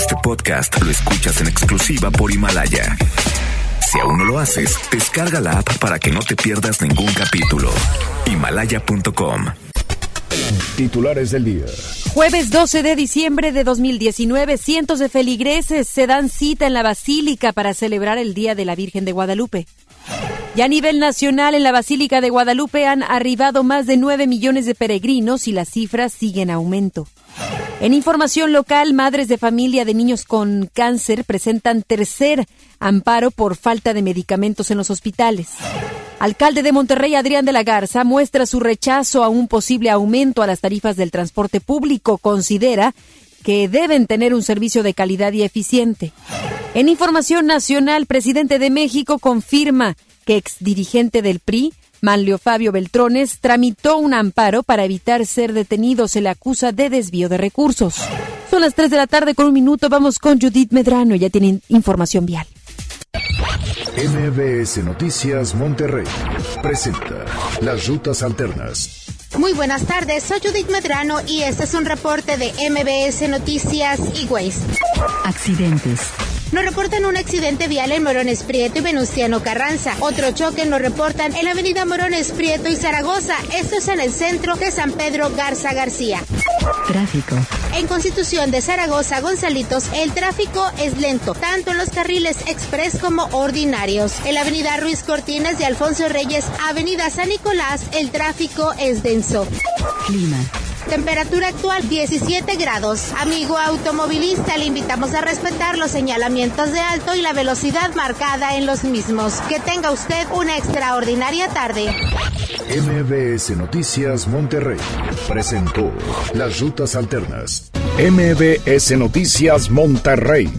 Este podcast lo escuchas en exclusiva por Himalaya. Si aún no lo haces, descarga la app para que no te pierdas ningún capítulo. Himalaya.com. Titulares del día. Jueves 12 de diciembre de 2019, cientos de feligreses se dan cita en la Basílica para celebrar el Día de la Virgen de Guadalupe. Y a nivel nacional, en la Basílica de Guadalupe han arribado más de 9 millones de peregrinos y las cifras siguen en aumento. En información local, madres de familia de niños con cáncer presentan tercer amparo por falta de medicamentos en los hospitales. Alcalde de Monterrey, Adrián de la Garza, muestra su rechazo a un posible aumento a las tarifas del transporte público. Considera que deben tener un servicio de calidad y eficiente. En información nacional, presidente de México confirma que exdirigente del PRI, Manlio Fabio Beltrones, tramitó un amparo para evitar ser detenido. Se le acusa de desvío de recursos. Son las 3 de la tarde con un minuto. Vamos con Judith Medrano. Ya tienen información vial. MBS Noticias Monterrey presenta las rutas alternas. Muy buenas tardes, soy Judith Medrano y este es un reporte de MBS Noticias y Accidentes. Nos reportan un accidente vial en Morones Prieto y Venustiano Carranza. Otro choque nos reportan en la avenida Morones Prieto y Zaragoza. Esto es en el centro de San Pedro Garza García. Tráfico. En Constitución de Zaragoza, Gonzalitos, el tráfico es lento, tanto en los carriles express como ordinarios. En la avenida Ruiz Cortines de Alfonso Reyes, avenida San Nicolás, el tráfico es denso. Clima. Temperatura actual 17 grados. Amigo automovilista, le invitamos a respetar los señalamientos de alto y la velocidad marcada en los mismos. Que tenga usted una extraordinaria tarde. MBS Noticias Monterrey presentó las rutas alternas. MBS Noticias Monterrey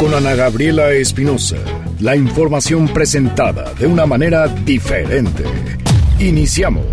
con Ana Gabriela Espinosa. La información presentada de una manera diferente. Iniciamos.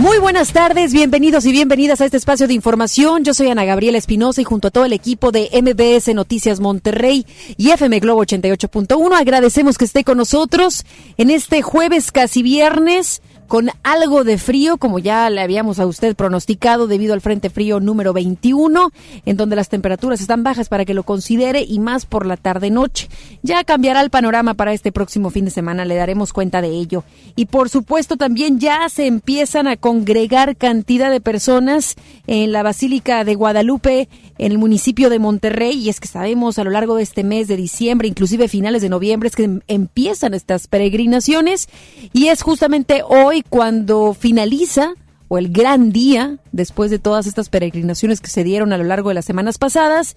Muy buenas tardes, bienvenidos y bienvenidas a este espacio de información. Yo soy Ana Gabriela Espinosa y junto a todo el equipo de MBS Noticias Monterrey y FM Globo 88.1 agradecemos que esté con nosotros en este jueves casi viernes con algo de frío, como ya le habíamos a usted pronosticado debido al Frente Frío número 21, en donde las temperaturas están bajas para que lo considere y más por la tarde-noche. Ya cambiará el panorama para este próximo fin de semana, le daremos cuenta de ello. Y por supuesto también ya se empiezan a congregar cantidad de personas en la Basílica de Guadalupe, en el municipio de Monterrey, y es que sabemos a lo largo de este mes de diciembre, inclusive finales de noviembre, es que empiezan estas peregrinaciones, y es justamente hoy cuando finaliza o el gran día después de todas estas peregrinaciones que se dieron a lo largo de las semanas pasadas.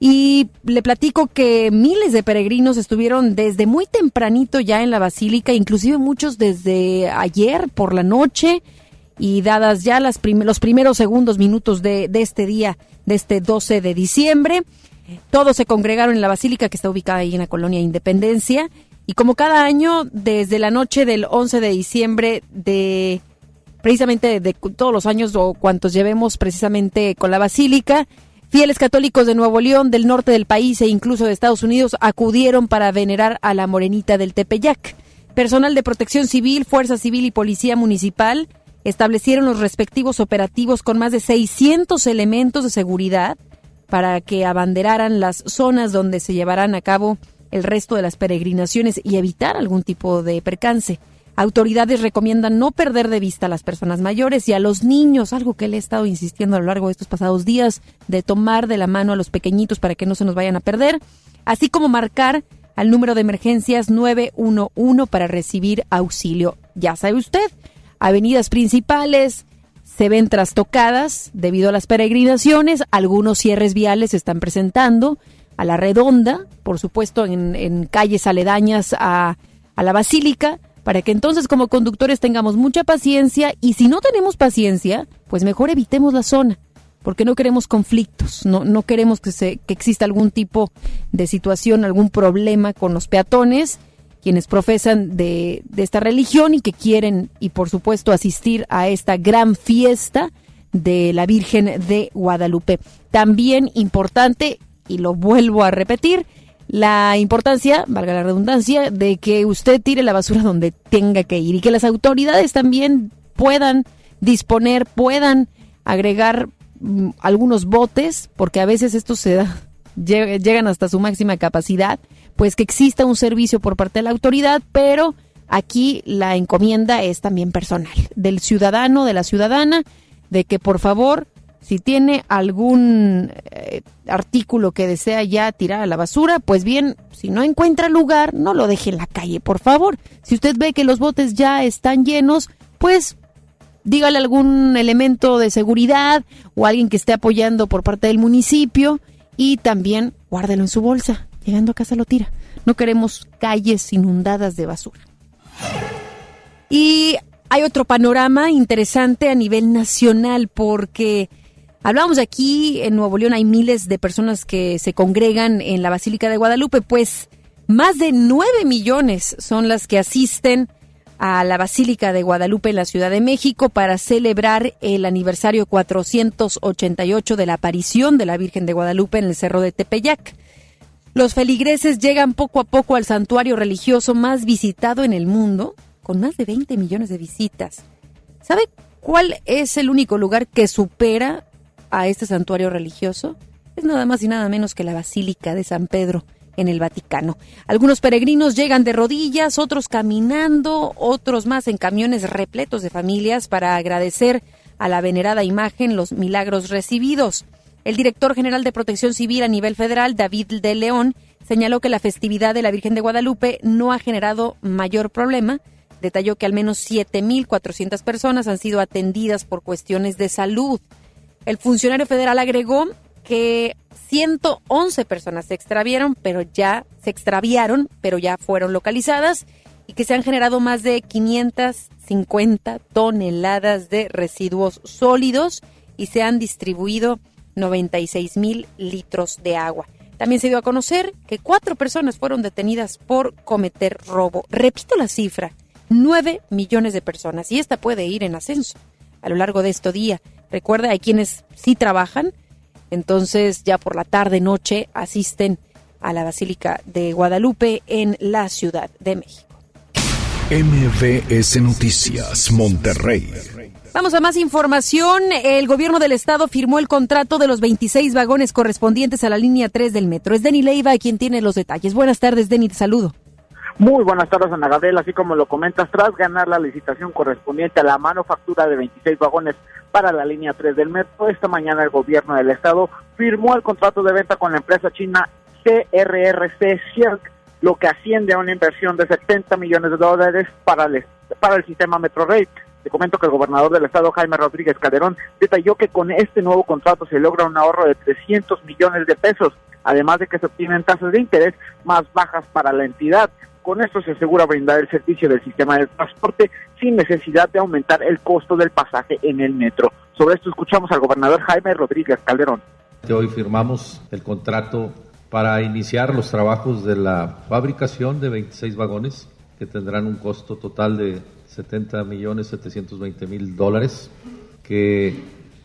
Y le platico que miles de peregrinos estuvieron desde muy tempranito ya en la basílica, inclusive muchos desde ayer por la noche y dadas ya las los primeros segundos minutos de, de este día, de este 12 de diciembre. Todos se congregaron en la basílica que está ubicada ahí en la colonia Independencia y como cada año, desde la noche del 11 de diciembre de precisamente de todos los años o cuantos llevemos precisamente con la basílica, fieles católicos de Nuevo León, del norte del país e incluso de Estados Unidos acudieron para venerar a la morenita del Tepeyac. Personal de protección civil, fuerza civil y policía municipal establecieron los respectivos operativos con más de 600 elementos de seguridad para que abanderaran las zonas donde se llevarán a cabo el resto de las peregrinaciones y evitar algún tipo de percance. Autoridades recomiendan no perder de vista a las personas mayores y a los niños, algo que le he estado insistiendo a lo largo de estos pasados días, de tomar de la mano a los pequeñitos para que no se nos vayan a perder, así como marcar al número de emergencias 911 para recibir auxilio. Ya sabe usted, avenidas principales se ven trastocadas debido a las peregrinaciones, algunos cierres viales se están presentando, a la redonda, por supuesto en, calles aledañas a, a la basílica, para que entonces como conductores tengamos mucha paciencia y si no tenemos paciencia, pues mejor evitemos la zona, porque no queremos conflictos, no, no queremos que, se, que exista algún tipo de situación, algún problema con los peatones, quienes profesan de, de esta religión y que quieren, y por supuesto, asistir a esta gran fiesta de la Virgen de Guadalupe. También importante y lo vuelvo a repetir, la importancia, valga la redundancia, de que usted tire la basura donde tenga que ir y que las autoridades también puedan disponer, puedan agregar mm, algunos botes, porque a veces estos se da, llegan hasta su máxima capacidad, pues que exista un servicio por parte de la autoridad, pero aquí la encomienda es también personal, del ciudadano, de la ciudadana, de que por favor, si tiene algún eh, artículo que desea ya tirar a la basura, pues bien, si no encuentra lugar, no lo deje en la calle, por favor. Si usted ve que los botes ya están llenos, pues dígale algún elemento de seguridad o alguien que esté apoyando por parte del municipio y también guárdelo en su bolsa. Llegando a casa lo tira. No queremos calles inundadas de basura. Y hay otro panorama interesante a nivel nacional porque hablamos de aquí en Nuevo León hay miles de personas que se congregan en la Basílica de Guadalupe, pues más de 9 millones son las que asisten a la Basílica de Guadalupe en la Ciudad de México para celebrar el aniversario 488 de la aparición de la Virgen de Guadalupe en el Cerro de Tepeyac. Los feligreses llegan poco a poco al santuario religioso más visitado en el mundo, con más de 20 millones de visitas. ¿Sabe cuál es el único lugar que supera a este santuario religioso? Es nada más y nada menos que la Basílica de San Pedro en el Vaticano. Algunos peregrinos llegan de rodillas, otros caminando, otros más en camiones repletos de familias para agradecer a la venerada imagen los milagros recibidos. El director general de Protección Civil a nivel federal, David de León, señaló que la festividad de la Virgen de Guadalupe no ha generado mayor problema. Detalló que al menos 7.400 personas han sido atendidas por cuestiones de salud. El funcionario federal agregó que 111 personas se extraviaron, pero ya se extraviaron, pero ya fueron localizadas y que se han generado más de 550 toneladas de residuos sólidos y se han distribuido 96 mil litros de agua. También se dio a conocer que cuatro personas fueron detenidas por cometer robo. Repito la cifra, 9 millones de personas. Y esta puede ir en ascenso a lo largo de este día. Recuerda, hay quienes sí trabajan, entonces ya por la tarde, noche, asisten a la Basílica de Guadalupe en la Ciudad de México. MVS Noticias, Monterrey. Vamos a más información. El gobierno del estado firmó el contrato de los 26 vagones correspondientes a la línea 3 del metro. Es Denny Leiva quien tiene los detalles. Buenas tardes, Denny, te saludo. Muy buenas tardes, Ana Gabriela. Así como lo comentas, tras ganar la licitación correspondiente a la manufactura de 26 vagones para la línea 3 del metro, esta mañana el gobierno del estado firmó el contrato de venta con la empresa china CRRC Circ, lo que asciende a una inversión de 70 millones de dólares para el, sistema Metrorail. Te comento que el gobernador del estado, Jaime Rodríguez Calderón, detalló que con este nuevo contrato se logra un ahorro de 300 millones de pesos, además de que se obtienen tasas de interés más bajas para la entidad. Con esto se asegura brindar el servicio del sistema de transporte sin necesidad de aumentar el costo del pasaje en el metro. Sobre esto escuchamos al gobernador Jaime Rodríguez Calderón. Hoy firmamos el contrato para iniciar los trabajos de la fabricación de 26 vagones que tendrán un costo total de 70 millones 720 mil dólares, que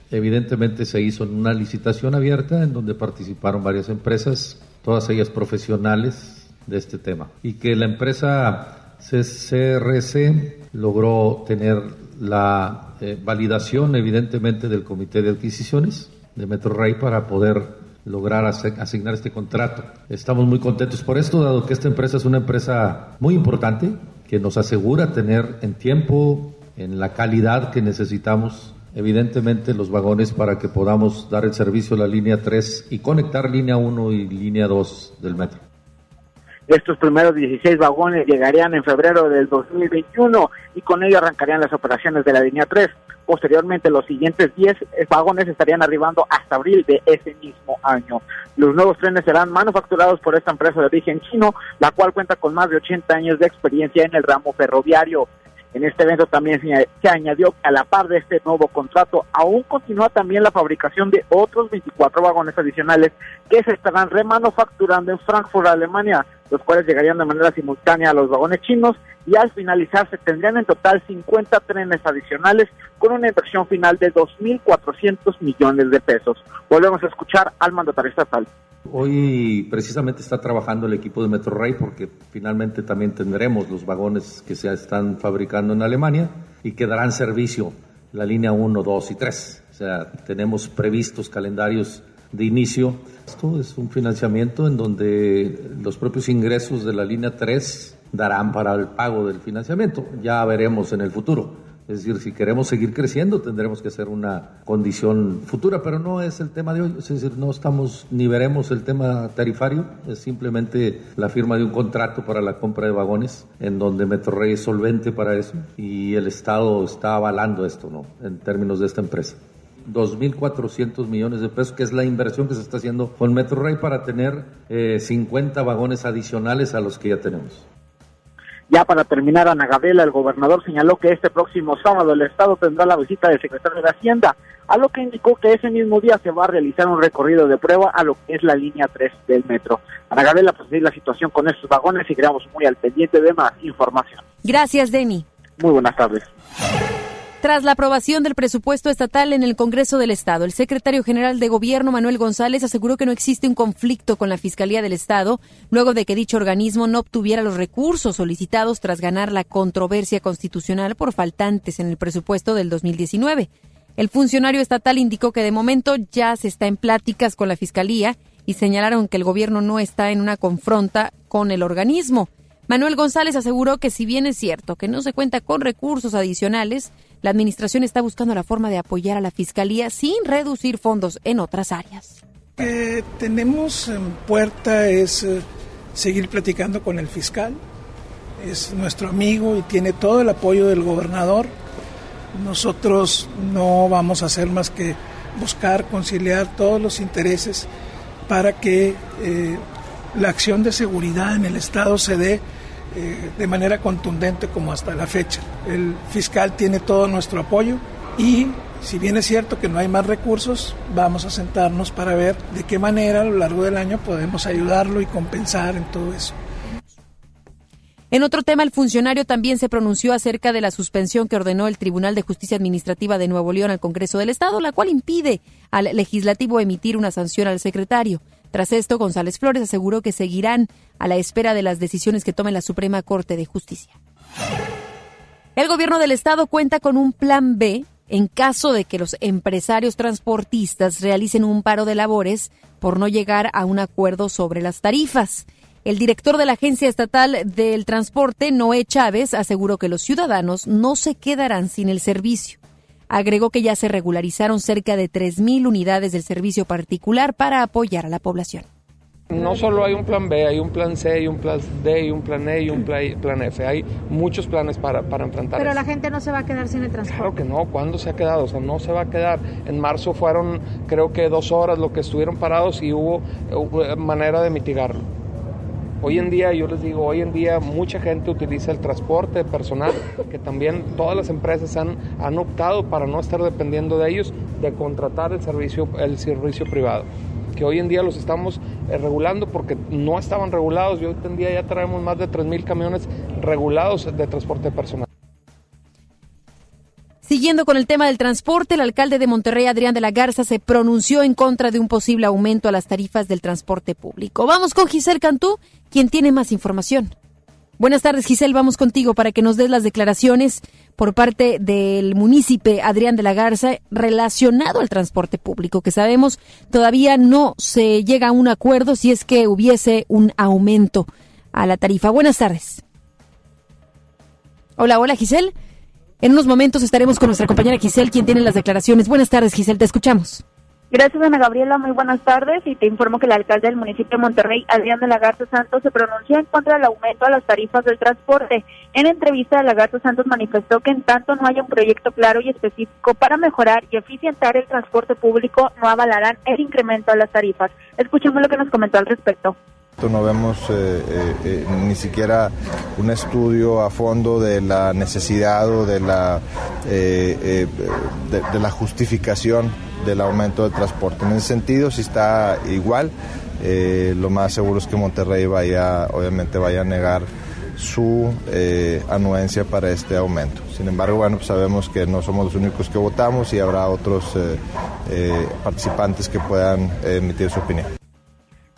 evidentemente se hizo en una licitación abierta en donde participaron varias empresas, todas ellas profesionales de este tema, y que la empresa CCRC logró tener la eh, validación evidentemente del Comité de Adquisiciones de MetroRay para poder lograr asignar este contrato. Estamos muy contentos por esto, dado que esta empresa es una empresa muy importante, que nos asegura tener en tiempo, en la calidad que necesitamos, evidentemente los vagones para que podamos dar el servicio a la línea 3 y conectar línea 1 y línea 2 del metro. Estos primeros 16 vagones llegarían en febrero del 2021 y con ello arrancarían las operaciones de la línea 3. Posteriormente, los siguientes 10 vagones estarían arribando hasta abril de ese mismo año. Los nuevos trenes serán manufacturados por esta empresa de origen chino, la cual cuenta con más de 80 años de experiencia en el ramo ferroviario. En este evento también se añadió que a la par de este nuevo contrato aún continúa también la fabricación de otros 24 vagones adicionales que se estarán remanufacturando en Frankfurt, Alemania, los cuales llegarían de manera simultánea a los vagones chinos y al finalizar se tendrían en total 50 trenes adicionales con una inversión final de 2.400 millones de pesos. Volvemos a escuchar al mandatario estatal. Hoy precisamente está trabajando el equipo de Metrorail porque finalmente también tendremos los vagones que se están fabricando en Alemania y que darán servicio la línea 1, 2 y 3. sea, tenemos previstos calendarios de inicio. Esto es un financiamiento en donde los propios ingresos de la línea 3 darán para el pago del financiamiento. Ya veremos en el futuro. Es decir, si queremos seguir creciendo, tendremos que hacer una condición futura, pero no es el tema de hoy. Es decir, no estamos ni veremos el tema tarifario, es simplemente la firma de un contrato para la compra de vagones, en donde Metrorrey es solvente para eso y el Estado está avalando esto, ¿no? En términos de esta empresa. 2.400 millones de pesos, que es la inversión que se está haciendo con Metrorrey para tener eh, 50 vagones adicionales a los que ya tenemos. Ya para terminar, Ana Gabriela, el gobernador señaló que este próximo sábado el Estado tendrá la visita del secretario de Hacienda, a lo que indicó que ese mismo día se va a realizar un recorrido de prueba a lo que es la línea 3 del metro. Ana Gabriela, pues la situación con estos vagones y quedamos muy al pendiente de más información. Gracias, Denny. Muy buenas tardes. Tras la aprobación del presupuesto estatal en el Congreso del Estado, el secretario general de Gobierno, Manuel González, aseguró que no existe un conflicto con la Fiscalía del Estado, luego de que dicho organismo no obtuviera los recursos solicitados tras ganar la controversia constitucional por faltantes en el presupuesto del 2019. El funcionario estatal indicó que de momento ya se está en pláticas con la Fiscalía y señalaron que el gobierno no está en una confronta con el organismo. Manuel González aseguró que si bien es cierto que no se cuenta con recursos adicionales, la Administración está buscando la forma de apoyar a la Fiscalía sin reducir fondos en otras áreas. Lo que tenemos en puerta es eh, seguir platicando con el fiscal. Es nuestro amigo y tiene todo el apoyo del gobernador. Nosotros no vamos a hacer más que buscar conciliar todos los intereses para que eh, la acción de seguridad en el Estado se dé eh, de manera contundente como hasta la fecha. El fiscal tiene todo nuestro apoyo y si bien es cierto que no hay más recursos, vamos a sentarnos para ver de qué manera a lo largo del año podemos ayudarlo y compensar en todo eso. En otro tema, el funcionario también se pronunció acerca de la suspensión que ordenó el Tribunal de Justicia Administrativa de Nuevo León al Congreso del Estado, la cual impide al legislativo emitir una sanción al secretario. Tras esto, González Flores aseguró que seguirán a la espera de las decisiones que tome la Suprema Corte de Justicia. El gobierno del estado cuenta con un plan B en caso de que los empresarios transportistas realicen un paro de labores por no llegar a un acuerdo sobre las tarifas. El director de la Agencia Estatal del Transporte, Noé Chávez, aseguró que los ciudadanos no se quedarán sin el servicio agregó que ya se regularizaron cerca de 3.000 unidades del servicio particular para apoyar a la población. No solo hay un plan B, hay un plan C, hay un plan D, y un plan E y un plan F. Hay muchos planes para, para enfrentar Pero la gente no se va a quedar sin el transporte. Claro que no. ¿Cuándo se ha quedado? O sea, no se va a quedar. En marzo fueron, creo que dos horas lo que estuvieron parados y hubo manera de mitigarlo. Hoy en día, yo les digo, hoy en día mucha gente utiliza el transporte personal, que también todas las empresas han, han optado para no estar dependiendo de ellos, de contratar el servicio, el servicio privado que hoy en día los estamos eh, regulando porque no estaban regulados. Yo hoy en día ya traemos más de 3.000 camiones regulados de transporte personal. Siguiendo con el tema del transporte, el alcalde de Monterrey, Adrián de la Garza, se pronunció en contra de un posible aumento a las tarifas del transporte público. Vamos con Giselle Cantú, quien tiene más información. Buenas tardes, Giselle. Vamos contigo para que nos des las declaraciones por parte del municipio Adrián de la Garza relacionado al transporte público, que sabemos todavía no se llega a un acuerdo si es que hubiese un aumento a la tarifa. Buenas tardes. Hola, hola, Giselle. En unos momentos estaremos con nuestra compañera Giselle, quien tiene las declaraciones. Buenas tardes, Giselle, te escuchamos. Gracias, Ana Gabriela. Muy buenas tardes. Y te informo que el alcalde del municipio de Monterrey, Adrián de Lagarto Santos, se pronunció en contra del aumento a las tarifas del transporte. En entrevista, de Lagarto Santos manifestó que en tanto no haya un proyecto claro y específico para mejorar y eficientar el transporte público, no avalarán el incremento a las tarifas. Escuchemos lo que nos comentó al respecto. No vemos eh, eh, eh, ni siquiera un estudio a fondo de la necesidad o de la, de, la justificación del aumento del transporte. En ese sentido, si está igual, lo más seguro es que Monterrey vaya, obviamente vaya a negar su anuencia para este aumento. Sin embargo, bueno, pues sabemos que no somos los únicos que votamos y habrá otros participantes que puedan emitir su opinión.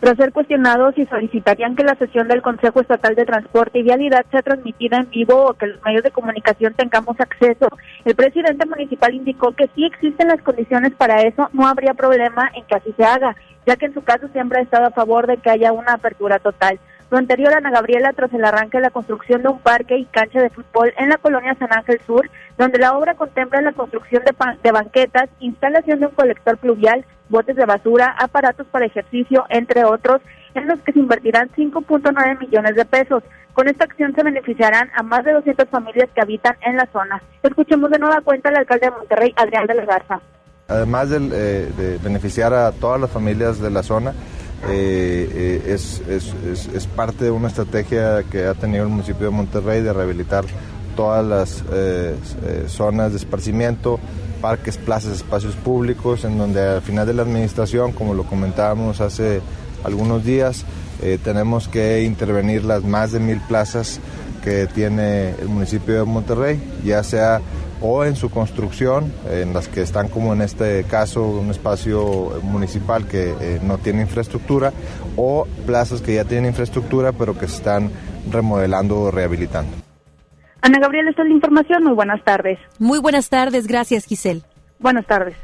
Tras ser cuestionados si solicitarían que la sesión del Consejo Estatal de Transporte y Vialidad sea transmitida en vivo o que los medios de comunicación tengamos acceso, el presidente municipal indicó que si existen las condiciones para eso, no habría problema en que así se haga, ya que en su caso siempre ha estado a favor de que haya una apertura total. Lo anterior, Ana Gabriela, tras el arranque de la construcción de un parque y cancha de fútbol en la colonia San Ángel Sur, donde la obra contempla la construcción de, de banquetas, instalación de un colector pluvial, botes de basura, aparatos para ejercicio, entre otros, en los que se invertirán 5.9 millones de pesos. Con esta acción se beneficiarán a más de 200 familias que habitan en la zona. Escuchemos de nueva cuenta al alcalde de Monterrey, Adrián de la Garza. Además de, eh, de beneficiar a todas las familias de la zona, eh, eh, es, es, es, parte de una estrategia que ha tenido el municipio de Monterrey de rehabilitar todas las eh, zonas de esparcimiento, parques, plazas, espacios públicos, en donde al final de la administración, como lo comentábamos hace algunos días, tenemos que intervenir las más de mil plazas que tiene el municipio de Monterrey, ya sea o en su construcción, en las que están como en este caso un espacio municipal que eh, no tiene infraestructura, o plazas que ya tienen infraestructura pero que se están remodelando o rehabilitando. Ana Gabriela, esta es la información. Muy buenas tardes. Muy buenas tardes, gracias Giselle. Buenas tardes.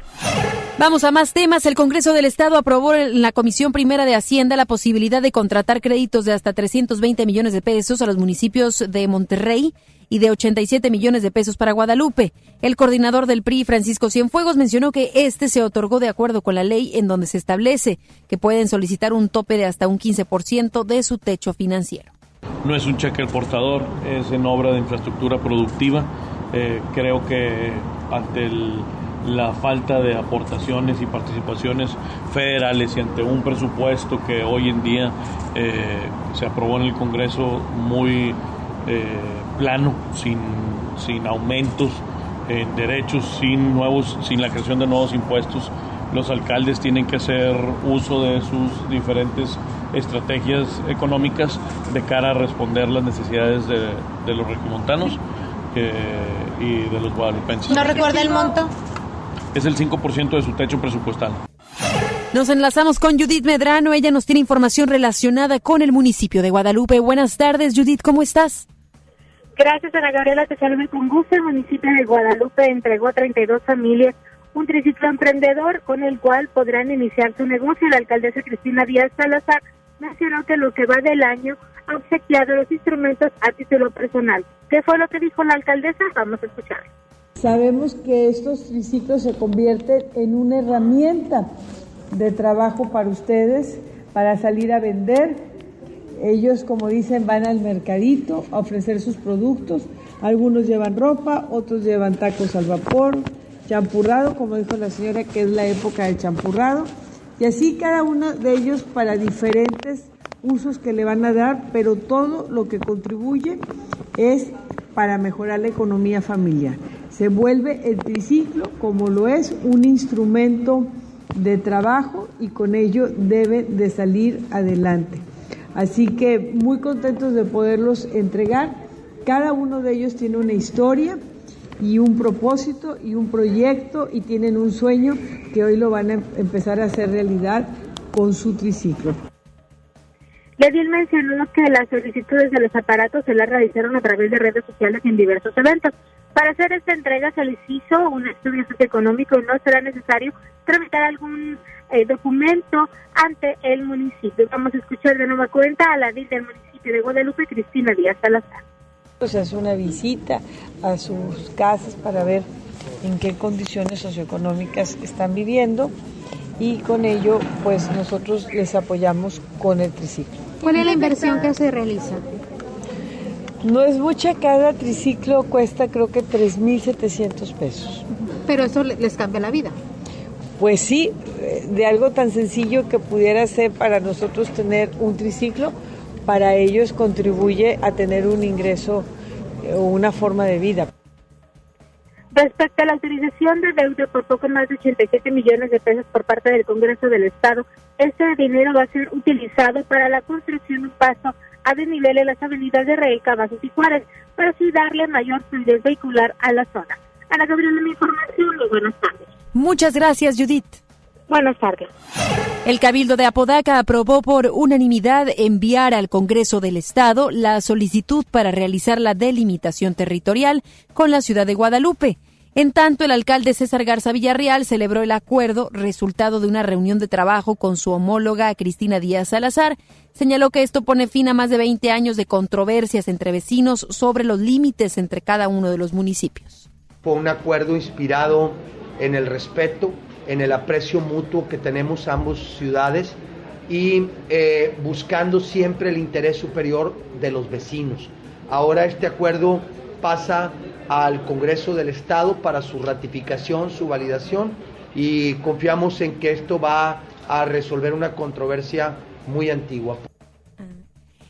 Vamos a más temas. El Congreso del Estado aprobó en la Comisión Primera de Hacienda la posibilidad de contratar créditos de hasta 320 millones de pesos a los municipios de Monterrey y de 87 millones de pesos para Guadalupe. El coordinador del PRI, Francisco Cienfuegos, mencionó que este se otorgó de acuerdo con la ley en donde se establece que pueden solicitar un tope de hasta un 15% de su techo financiero. No es un cheque al portador, es en obra de infraestructura productiva. Eh, creo que ante el la falta de aportaciones y participaciones federales y ante un presupuesto que hoy en día eh, se aprobó en el Congreso muy eh, plano, sin, sin aumentos en derechos, sin, nuevos, sin la creación de nuevos impuestos, los alcaldes tienen que hacer uso de sus diferentes estrategias económicas de cara a responder las necesidades de, los regimontanos eh, y de los guadalupenses. ¿No recuerda el monto? Es el 5% de su techo presupuestal. Nos enlazamos con Judith Medrano. Ella nos tiene información relacionada con el municipio de Guadalupe. Buenas tardes, Judith, ¿cómo estás? Gracias, Ana Gabriela. Te saludo con gusto. El municipio de Guadalupe entregó a 32 familias un triciclo emprendedor con el cual podrán iniciar su negocio. La alcaldesa Cristina Díaz Salazar mencionó que lo que va del año ha obsequiado los instrumentos a título personal. ¿Qué fue lo que dijo la alcaldesa? Vamos a escuchar. Sabemos que estos triciclos se convierten en una herramienta de trabajo para ustedes, para salir a vender. Ellos, como dicen, van al mercadito a ofrecer sus productos. Algunos llevan ropa, otros llevan tacos al vapor, champurrado, como dijo la señora, que es la época del champurrado. Y así cada uno de ellos para diferentes usos que le van a dar, pero todo lo que contribuye es para mejorar la economía familiar se vuelve el triciclo como lo es un instrumento de trabajo y con ello debe de salir adelante. Así que muy contentos de poderlos entregar. Cada uno de ellos tiene una historia y un propósito y un proyecto y tienen un sueño que hoy lo van a empezar a hacer realidad con su triciclo. Ledil mencionó que las solicitudes de los aparatos se las realizaron a través de redes sociales en diversos eventos. Para hacer esta entrega se les hizo un estudio socioeconómico y no será necesario tramitar algún eh, documento ante el municipio. Vamos a escuchar de nueva cuenta a la DIL del municipio de Guadalupe, Cristina Díaz Salazar. Pues hace una visita a sus casas para ver en qué condiciones socioeconómicas están viviendo y con ello pues nosotros les apoyamos con el triciclo. ¿Cuál es la inversión que se realiza? No es mucha, cada triciclo cuesta creo que 3.700 pesos. Pero eso les cambia la vida. Pues sí, eh, de algo tan sencillo que pudiera ser para nosotros tener un triciclo, para ellos contribuye a tener un ingreso eh, o una forma de vida. Respecto a la autorización de deuda por poco más de 87 millones de pesos por parte del Congreso del Estado, este dinero va a ser utilizado para la construcción de un paso a desnivel las avenidas de Rey, Cavazos y Juárez, para así darle mayor fluidez vehicular a la zona. Ana Gabriela, mi información y buenas tardes. Muchas gracias, Judith. Buenas tardes. El Cabildo de Apodaca aprobó por unanimidad enviar al Congreso del Estado la solicitud para realizar la delimitación territorial con la ciudad de Guadalupe. En tanto, el alcalde César Garza Villarreal celebró el acuerdo, resultado de una reunión de trabajo con su homóloga Cristina Díaz Salazar. Señaló que esto pone fin a más de 20 años de controversias entre vecinos sobre los límites entre cada uno de los municipios. Fue un acuerdo inspirado en el respeto, en el aprecio mutuo que tenemos ambos ciudades y eh, buscando siempre el interés superior de los vecinos. Ahora este acuerdo pasa al Congreso del Estado para su ratificación, su validación y confiamos en que esto va a resolver una controversia muy antigua.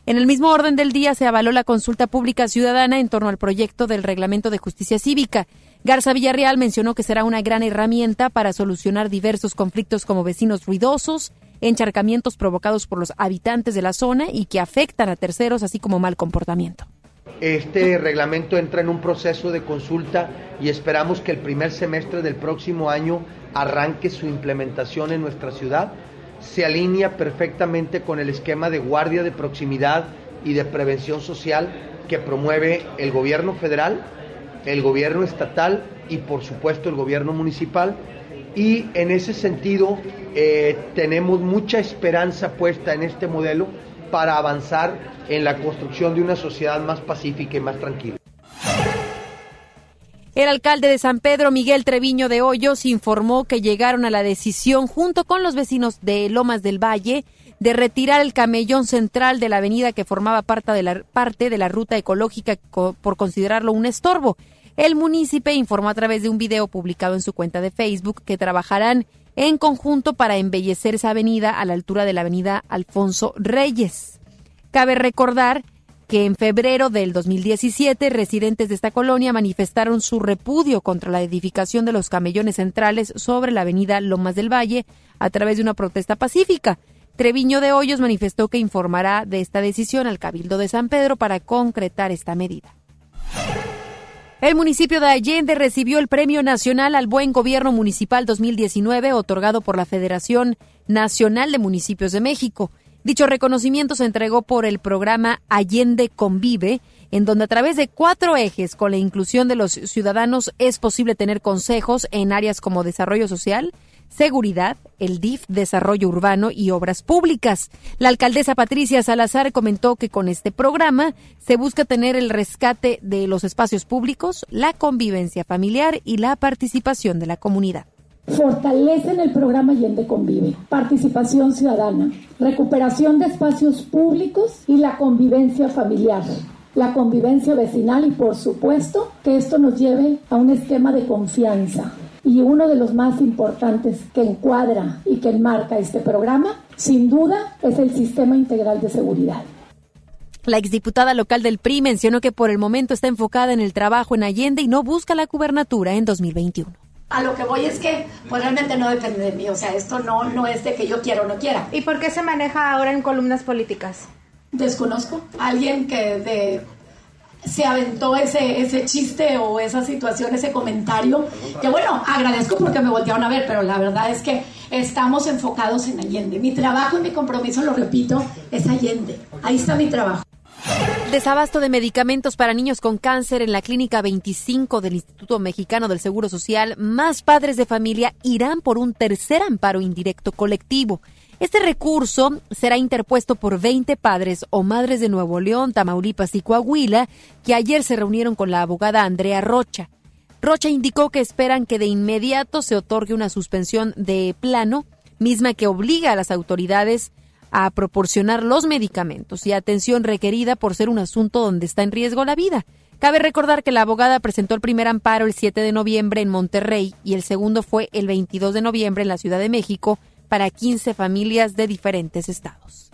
En el mismo orden del día se avaló la consulta pública ciudadana en torno al proyecto del Reglamento de Justicia Cívica. Garza Villarreal mencionó que será una gran herramienta para solucionar diversos conflictos como vecinos ruidosos, encharcamientos provocados por los habitantes de la zona y que afectan a terceros, así como mal comportamiento. Este reglamento entra en un proceso de consulta y esperamos que el primer semestre del próximo año arranque su implementación en nuestra ciudad se alinea perfectamente con el esquema de guardia de proximidad y de prevención social que promueve el gobierno federal, el gobierno estatal y por supuesto el gobierno municipal. Y en ese sentido eh, tenemos mucha esperanza puesta en este modelo para avanzar en la construcción de una sociedad más pacífica y más tranquila. El alcalde de San Pedro, Miguel Treviño de Hoyos, informó que llegaron a la decisión, junto con los vecinos de Lomas del Valle, de retirar el camellón central de la avenida que formaba parte de la, parte de la ruta ecológica por considerarlo un estorbo. El municipio informó a través de un video publicado en su cuenta de Facebook que trabajarán en conjunto para embellecer esa avenida a la altura de la avenida Alfonso Reyes. Cabe recordar que en febrero del 2017 residentes de esta colonia manifestaron su repudio contra la edificación de los camellones centrales sobre la avenida Lomas del Valle a través de una protesta pacífica. Treviño de Hoyos manifestó que informará de esta decisión al Cabildo de San Pedro para concretar esta medida. El municipio de Allende recibió el Premio Nacional al Buen Gobierno Municipal 2019 otorgado por la Federación Nacional de Municipios de México. Dicho reconocimiento se entregó por el programa Allende Convive, en donde a través de cuatro ejes con la inclusión de los ciudadanos es posible tener consejos en áreas como desarrollo social, seguridad, el DIF, desarrollo urbano y obras públicas. La alcaldesa Patricia Salazar comentó que con este programa se busca tener el rescate de los espacios públicos, la convivencia familiar y la participación de la comunidad fortalecen el programa Allende Convive, participación ciudadana, recuperación de espacios públicos y la convivencia familiar, la convivencia vecinal y por supuesto que esto nos lleve a un esquema de confianza. Y uno de los más importantes que encuadra y que enmarca este programa, sin duda, es el sistema integral de seguridad. La exdiputada local del PRI mencionó que por el momento está enfocada en el trabajo en Allende y no busca la gubernatura en 2021. A lo que voy es que pues realmente no depende de mí, o sea, esto no, no es de que yo quiera o no quiera. ¿Y por qué se maneja ahora en columnas políticas? Desconozco. Alguien que de, se aventó ese, ese chiste o esa situación, ese comentario, que bueno, agradezco porque me voltearon a ver, pero la verdad es que estamos enfocados en Allende. Mi trabajo y mi compromiso, lo repito, es Allende. Ahí está mi trabajo. Desabasto de medicamentos para niños con cáncer en la Clínica 25 del Instituto Mexicano del Seguro Social. Más padres de familia irán por un tercer amparo indirecto colectivo. Este recurso será interpuesto por 20 padres o madres de Nuevo León, Tamaulipas y Coahuila, que ayer se reunieron con la abogada Andrea Rocha. Rocha indicó que esperan que de inmediato se otorgue una suspensión de plano, misma que obliga a las autoridades a proporcionar los medicamentos y atención requerida por ser un asunto donde está en riesgo la vida. Cabe recordar que la abogada presentó el primer amparo el 7 de noviembre en Monterrey y el segundo fue el 22 de noviembre en la Ciudad de México para 15 familias de diferentes estados.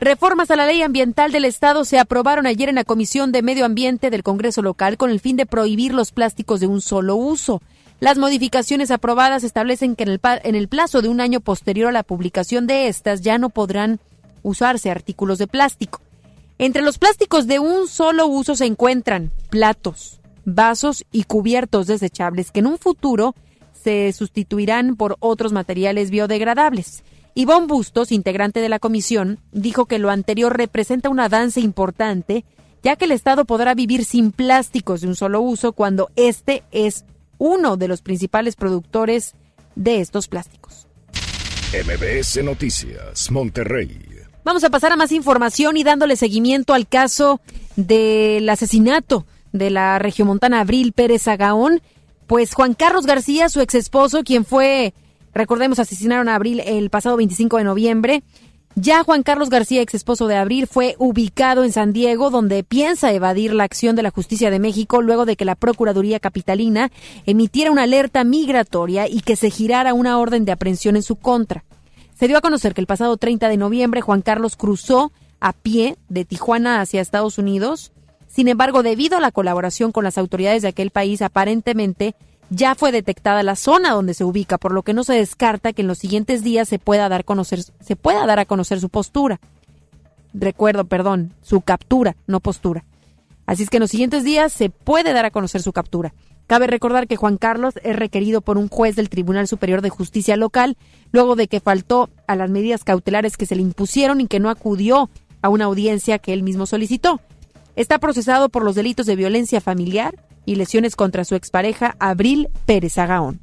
Reformas a la ley ambiental del Estado se aprobaron ayer en la Comisión de Medio Ambiente del Congreso local con el fin de prohibir los plásticos de un solo uso. Las modificaciones aprobadas establecen que en el, en el plazo de un año posterior a la publicación de estas ya no podrán usarse artículos de plástico. Entre los plásticos de un solo uso se encuentran platos, vasos y cubiertos desechables que en un futuro se sustituirán por otros materiales biodegradables. Ivonne Bustos, integrante de la comisión, dijo que lo anterior representa un avance importante, ya que el Estado podrá vivir sin plásticos de un solo uso cuando este es uno de los principales productores de estos plásticos. MBS Noticias, Monterrey. Vamos a pasar a más información y dándole seguimiento al caso del asesinato de la regiomontana Abril Pérez Agaón. Pues Juan Carlos García, su ex esposo, quien fue, recordemos, asesinaron a Abril el pasado 25 de noviembre. Ya Juan Carlos García, ex esposo de Abril, fue ubicado en San Diego, donde piensa evadir la acción de la justicia de México luego de que la Procuraduría Capitalina emitiera una alerta migratoria y que se girara una orden de aprehensión en su contra. Se dio a conocer que el pasado 30 de noviembre Juan Carlos cruzó a pie de Tijuana hacia Estados Unidos. Sin embargo, debido a la colaboración con las autoridades de aquel país, aparentemente ya fue detectada la zona donde se ubica, por lo que no se descarta que en los siguientes días se pueda dar, conocer, se pueda dar a conocer su postura. Recuerdo, perdón, su captura, no postura. Así es que en los siguientes días se puede dar a conocer su captura. Cabe recordar que Juan Carlos es requerido por un juez del Tribunal Superior de Justicia local luego de que faltó a las medidas cautelares que se le impusieron y que no acudió a una audiencia que él mismo solicitó. Está procesado por los delitos de violencia familiar y lesiones contra su expareja Abril Pérez Agaón.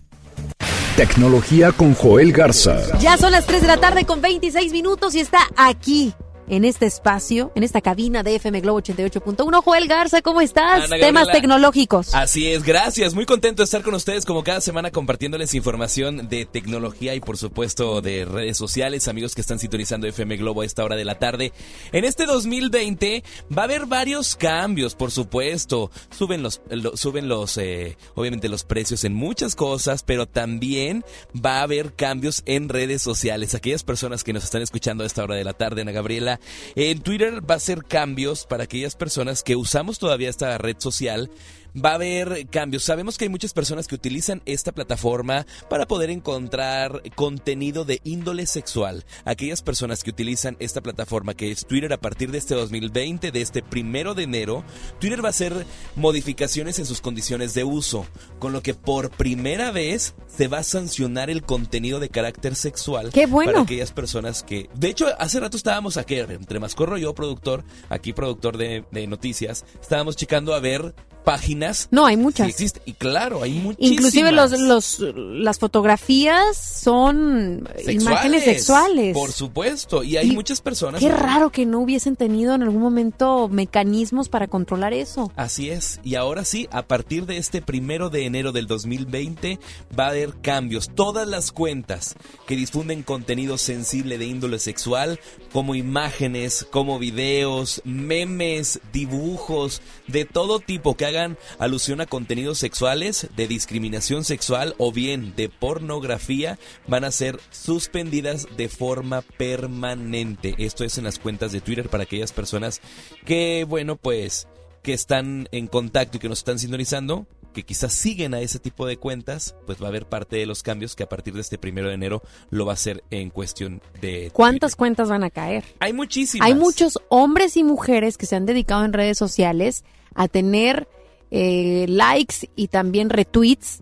Tecnología con Joel Garza. Ya son las 3 de la tarde con 26 minutos y está aquí en este espacio, en esta cabina de FM Globo 88.1. Joel Garza, ¿cómo estás? Ana Temas Gabriela. tecnológicos. Así es, gracias. Muy contento de estar con ustedes como cada semana compartiéndoles información de tecnología y por supuesto de redes sociales, amigos que están sintonizando FM Globo a esta hora de la tarde. En este 2020 va a haber varios cambios, por supuesto. Suben los, lo- suben los, eh, obviamente los precios en muchas cosas, pero también va a haber cambios en redes sociales. Aquellas personas que nos están escuchando a esta hora de la tarde, Ana Gabriela, en Twitter va a ser cambios para aquellas personas que usamos todavía esta red social. Va a haber cambios. Sabemos que hay muchas personas que utilizan esta plataforma para poder encontrar contenido de índole sexual. Aquellas personas que utilizan esta plataforma que es Twitter a partir de este 2020, de este primero de enero, Twitter va a hacer modificaciones en sus condiciones de uso, con lo que por primera vez se va a sancionar el contenido de carácter sexual ¡Qué bueno! para aquellas personas que... De hecho, hace rato estábamos aquí, entre Mascorro y yo, productor, aquí productor de, de noticias, estábamos checando a ver páginas. No, hay muchas. Sí existe. Y claro, hay muchísimas. Inclusive los, los, las fotografías son imágenes sexuales. Por supuesto. Y hay Y muchas personas. Qué raro que no hubiesen tenido en algún momento mecanismos para controlar eso. Así es, y ahora sí, a partir de este primero de enero del 2020 va a haber cambios. Todas las cuentas que difunden contenido sensible de índole sexual, como imágenes, como videos, memes, dibujos, de todo tipo que hagan alusión a contenidos sexuales, de discriminación sexual o bien de pornografía, van a ser suspendidas de forma permanente. Esto es en las cuentas de Twitter para aquellas personas que, bueno, pues que están en contacto y que nos están sintonizando, que quizás siguen a ese tipo de cuentas, pues va a haber parte de los cambios que a partir de este primero de enero lo va a hacer en cuestión de... ¿Cuántas cuentas van a caer? Hay muchísimas. Hay muchos hombres y mujeres que se han dedicado en redes sociales a tener eh, likes y también retweets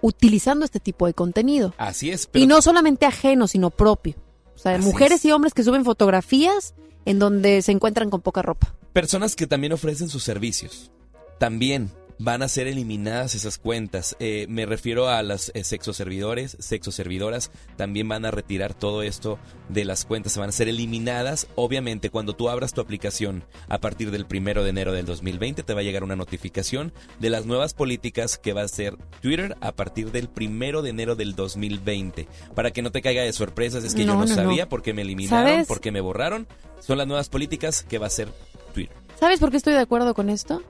utilizando este tipo de contenido. Así es, pero Y no solamente ajeno, sino propio. O sea, Así mujeres y hombres que suben fotografías en donde se encuentran con poca ropa. personas que también ofrecen sus servicios. También van a ser eliminadas esas cuentas. Eh, me refiero a las eh, sexoservidores, sexoservidoras, también van a retirar todo esto de las cuentas, se van a ser eliminadas. Obviamente, cuando tú abras tu aplicación a partir del primero de enero del 2020, te va a llegar una notificación de las nuevas políticas que va a hacer Twitter a partir del primero de enero del 2020. Para que no te caiga de sorpresas, es que yo No, no, no, no. sabía por qué me eliminaron, ¿Sabes? por qué me borraron. Son las nuevas políticas que va a hacer Twitter. ¿Sabes por qué estoy de acuerdo con esto?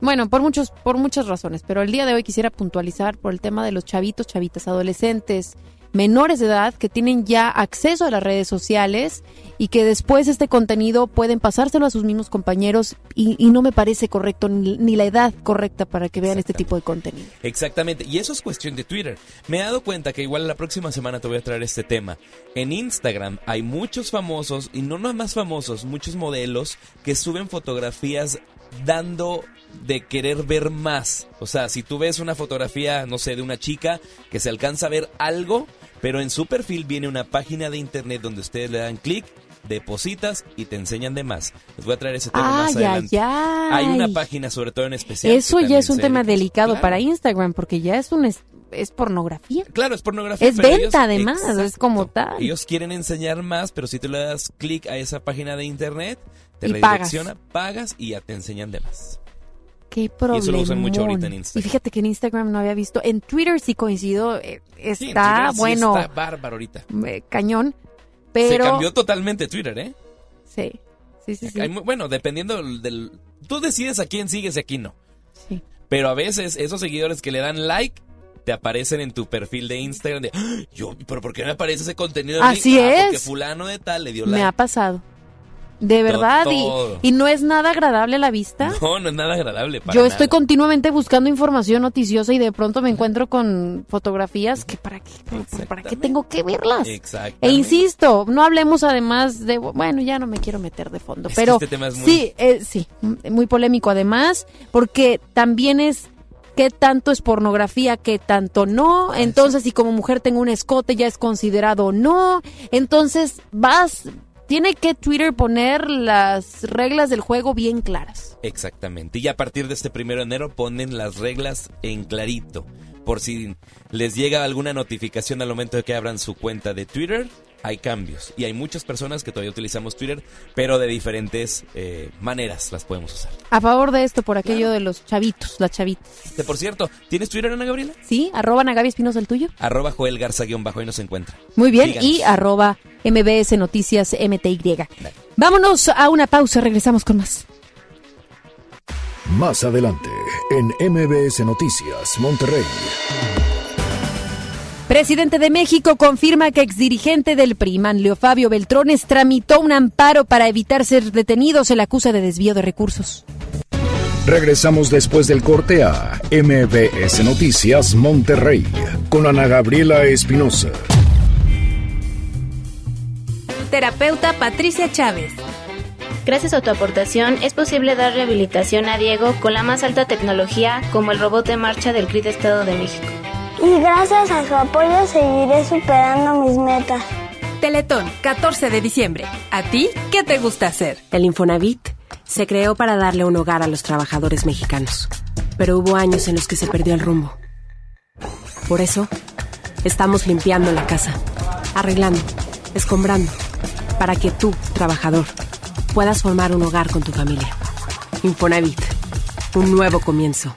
Bueno, por muchos, por muchas razones, pero el día de hoy quisiera puntualizar por el tema de los chavitos, chavitas, adolescentes, menores de edad que tienen ya acceso a las redes sociales y que después este contenido pueden pasárselo a sus mismos compañeros y, y no me parece correcto ni, ni la edad correcta para que vean este tipo de contenido. Exactamente, y eso es cuestión de Twitter. Me he dado cuenta que igual la próxima semana te voy a traer este tema. En Instagram hay muchos famosos, y no nada más famosos, muchos modelos que suben fotografías dando de querer ver más. O sea, si tú ves una fotografía, no sé, de una chica que se alcanza a ver algo, pero en su perfil viene una página de internet donde ustedes le dan clic, depositas y te enseñan de más. Les voy a traer ese tema más adelante. ay, Hay una página sobre todo en especial. Eso ya es un tema delicado Claro. para Instagram porque ya es un es, es pornografía. Claro, es pornografía. Es venta ellos- además, es como tal. Ellos quieren enseñar más, pero si tú le das clic a esa página de internet, te Y redirecciona, pagas. y ya te enseñan de más. Qué problema. eso lo usan mucho ahorita en Instagram. Y fíjate que en Instagram no había visto. En Twitter sí coincido. eh, Sí, en está, sí bueno, Está bárbaro ahorita. eh, cañón. Pero. Se cambió totalmente Twitter, ¿eh? Sí, sí, sí. sí. Hay bueno, dependiendo del, Tú decides a quién sigues y a quién no. Sí. Pero a veces esos seguidores que le dan like te aparecen en tu perfil de Instagram de "Ah, yo, pero ¿por qué me aparece ese contenido? en mí?" Así "Ah, Porque es. fulano de tal le dio Me like. ha pasado. De verdad. y- no es nada agradable a la vista. No, no es nada agradable. para Yo estoy continuamente buscando información noticiosa y de pronto me encuentro con fotografías que para qué, para qué tengo que verlas. Exactamente. E insisto, no hablemos además de, bueno, ya no me quiero meter de fondo, Es pero este tema es muy- sí, eh, sí, muy polémico además, porque también es qué tanto es pornografía, qué tanto no, entonces si como mujer tengo un escote ya es considerado no, entonces vas, tiene que Twitter poner las reglas del juego bien claras. Exactamente. Y a partir de este primero de enero ponen las reglas en clarito. Por si les llega alguna notificación al momento de que abran su cuenta de Twitter, hay cambios. Y hay muchas personas que todavía utilizamos Twitter, pero de diferentes eh, maneras las podemos usar. A favor de esto, por aquello de los chavitos, las chavitas. De, por cierto, ¿tienes Twitter, Ana Gabriela? Sí, arroba Nagabi Espinosa el tuyo. Arroba Joel Garza guion bajo, ahí nos encuentra. Muy bien, Síganos. y arroba MBS Noticias MTY. Vámonos a una pausa, regresamos con más. Más adelante, en MBS Noticias, Monterrey. Presidente de México confirma que exdirigente del PRI, Manlio Fabio Beltrones, tramitó un amparo para evitar ser detenido. Se le acusa de desvío de recursos. Regresamos después del corte a MBS Noticias Monterrey con Ana Gabriela Espinosa. Terapeuta Patricia Chávez. Gracias a tu aportación es posible dar rehabilitación a Diego con la más alta tecnología como el robot de marcha del CRIT Estado de México. Y gracias a su apoyo seguiré superando mis metas. Teletón, 14 de diciembre. ¿A ti qué te gusta hacer? El Infonavit se creó para darle un hogar a los trabajadores mexicanos, pero hubo años en los que se perdió el rumbo. Por eso, estamos limpiando la casa, arreglando, escombrando, para que tú, trabajador, puedas formar un hogar con tu familia. Infonavit, un nuevo comienzo.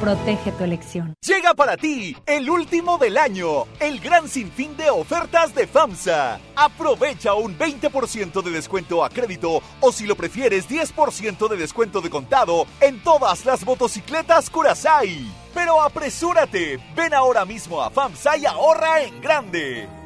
Protege tu elección. Llega para ti el último del año, el gran sinfín de ofertas de FAMSA. Aprovecha un 20% de descuento a crédito o si lo prefieres 10% de descuento de contado en todas las motocicletas Curasai. Pero apresúrate, ven ahora mismo a FAMSA y ahorra en grande.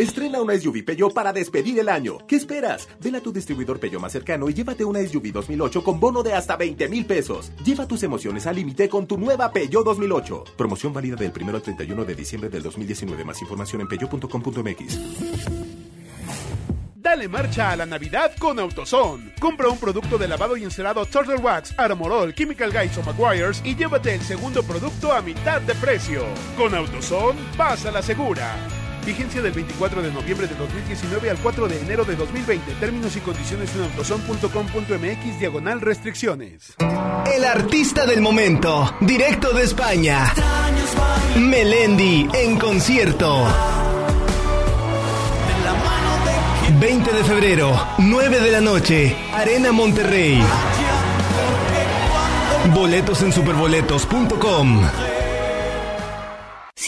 Estrena una SUV Peugeot para despedir el año. ¿Qué esperas? Ven a tu distribuidor Peugeot más cercano y llévate una SUV 2008 con bono de hasta 20 mil pesos. Lleva tus emociones al límite con tu nueva Peugeot 2008. Promoción válida del 1 al 31 de diciembre del 2019. Más información en peugeot.com.mx. Dale marcha a la Navidad con AutoZone. Compra un producto de lavado y encerado Turtle Wax, Armorol, Chemical Guys o McGuire's y llévate el segundo producto a mitad de precio. Con AutoZone, pasa la segura. Vigencia del 24 de noviembre de 2019 al 4 de enero de 2020. Términos y condiciones en autoson.com.mx diagonal restricciones. El artista del momento, directo de España. Melendi en concierto. 20 de febrero, 9 de la noche, Arena Monterrey. Boletos en superboletos.com.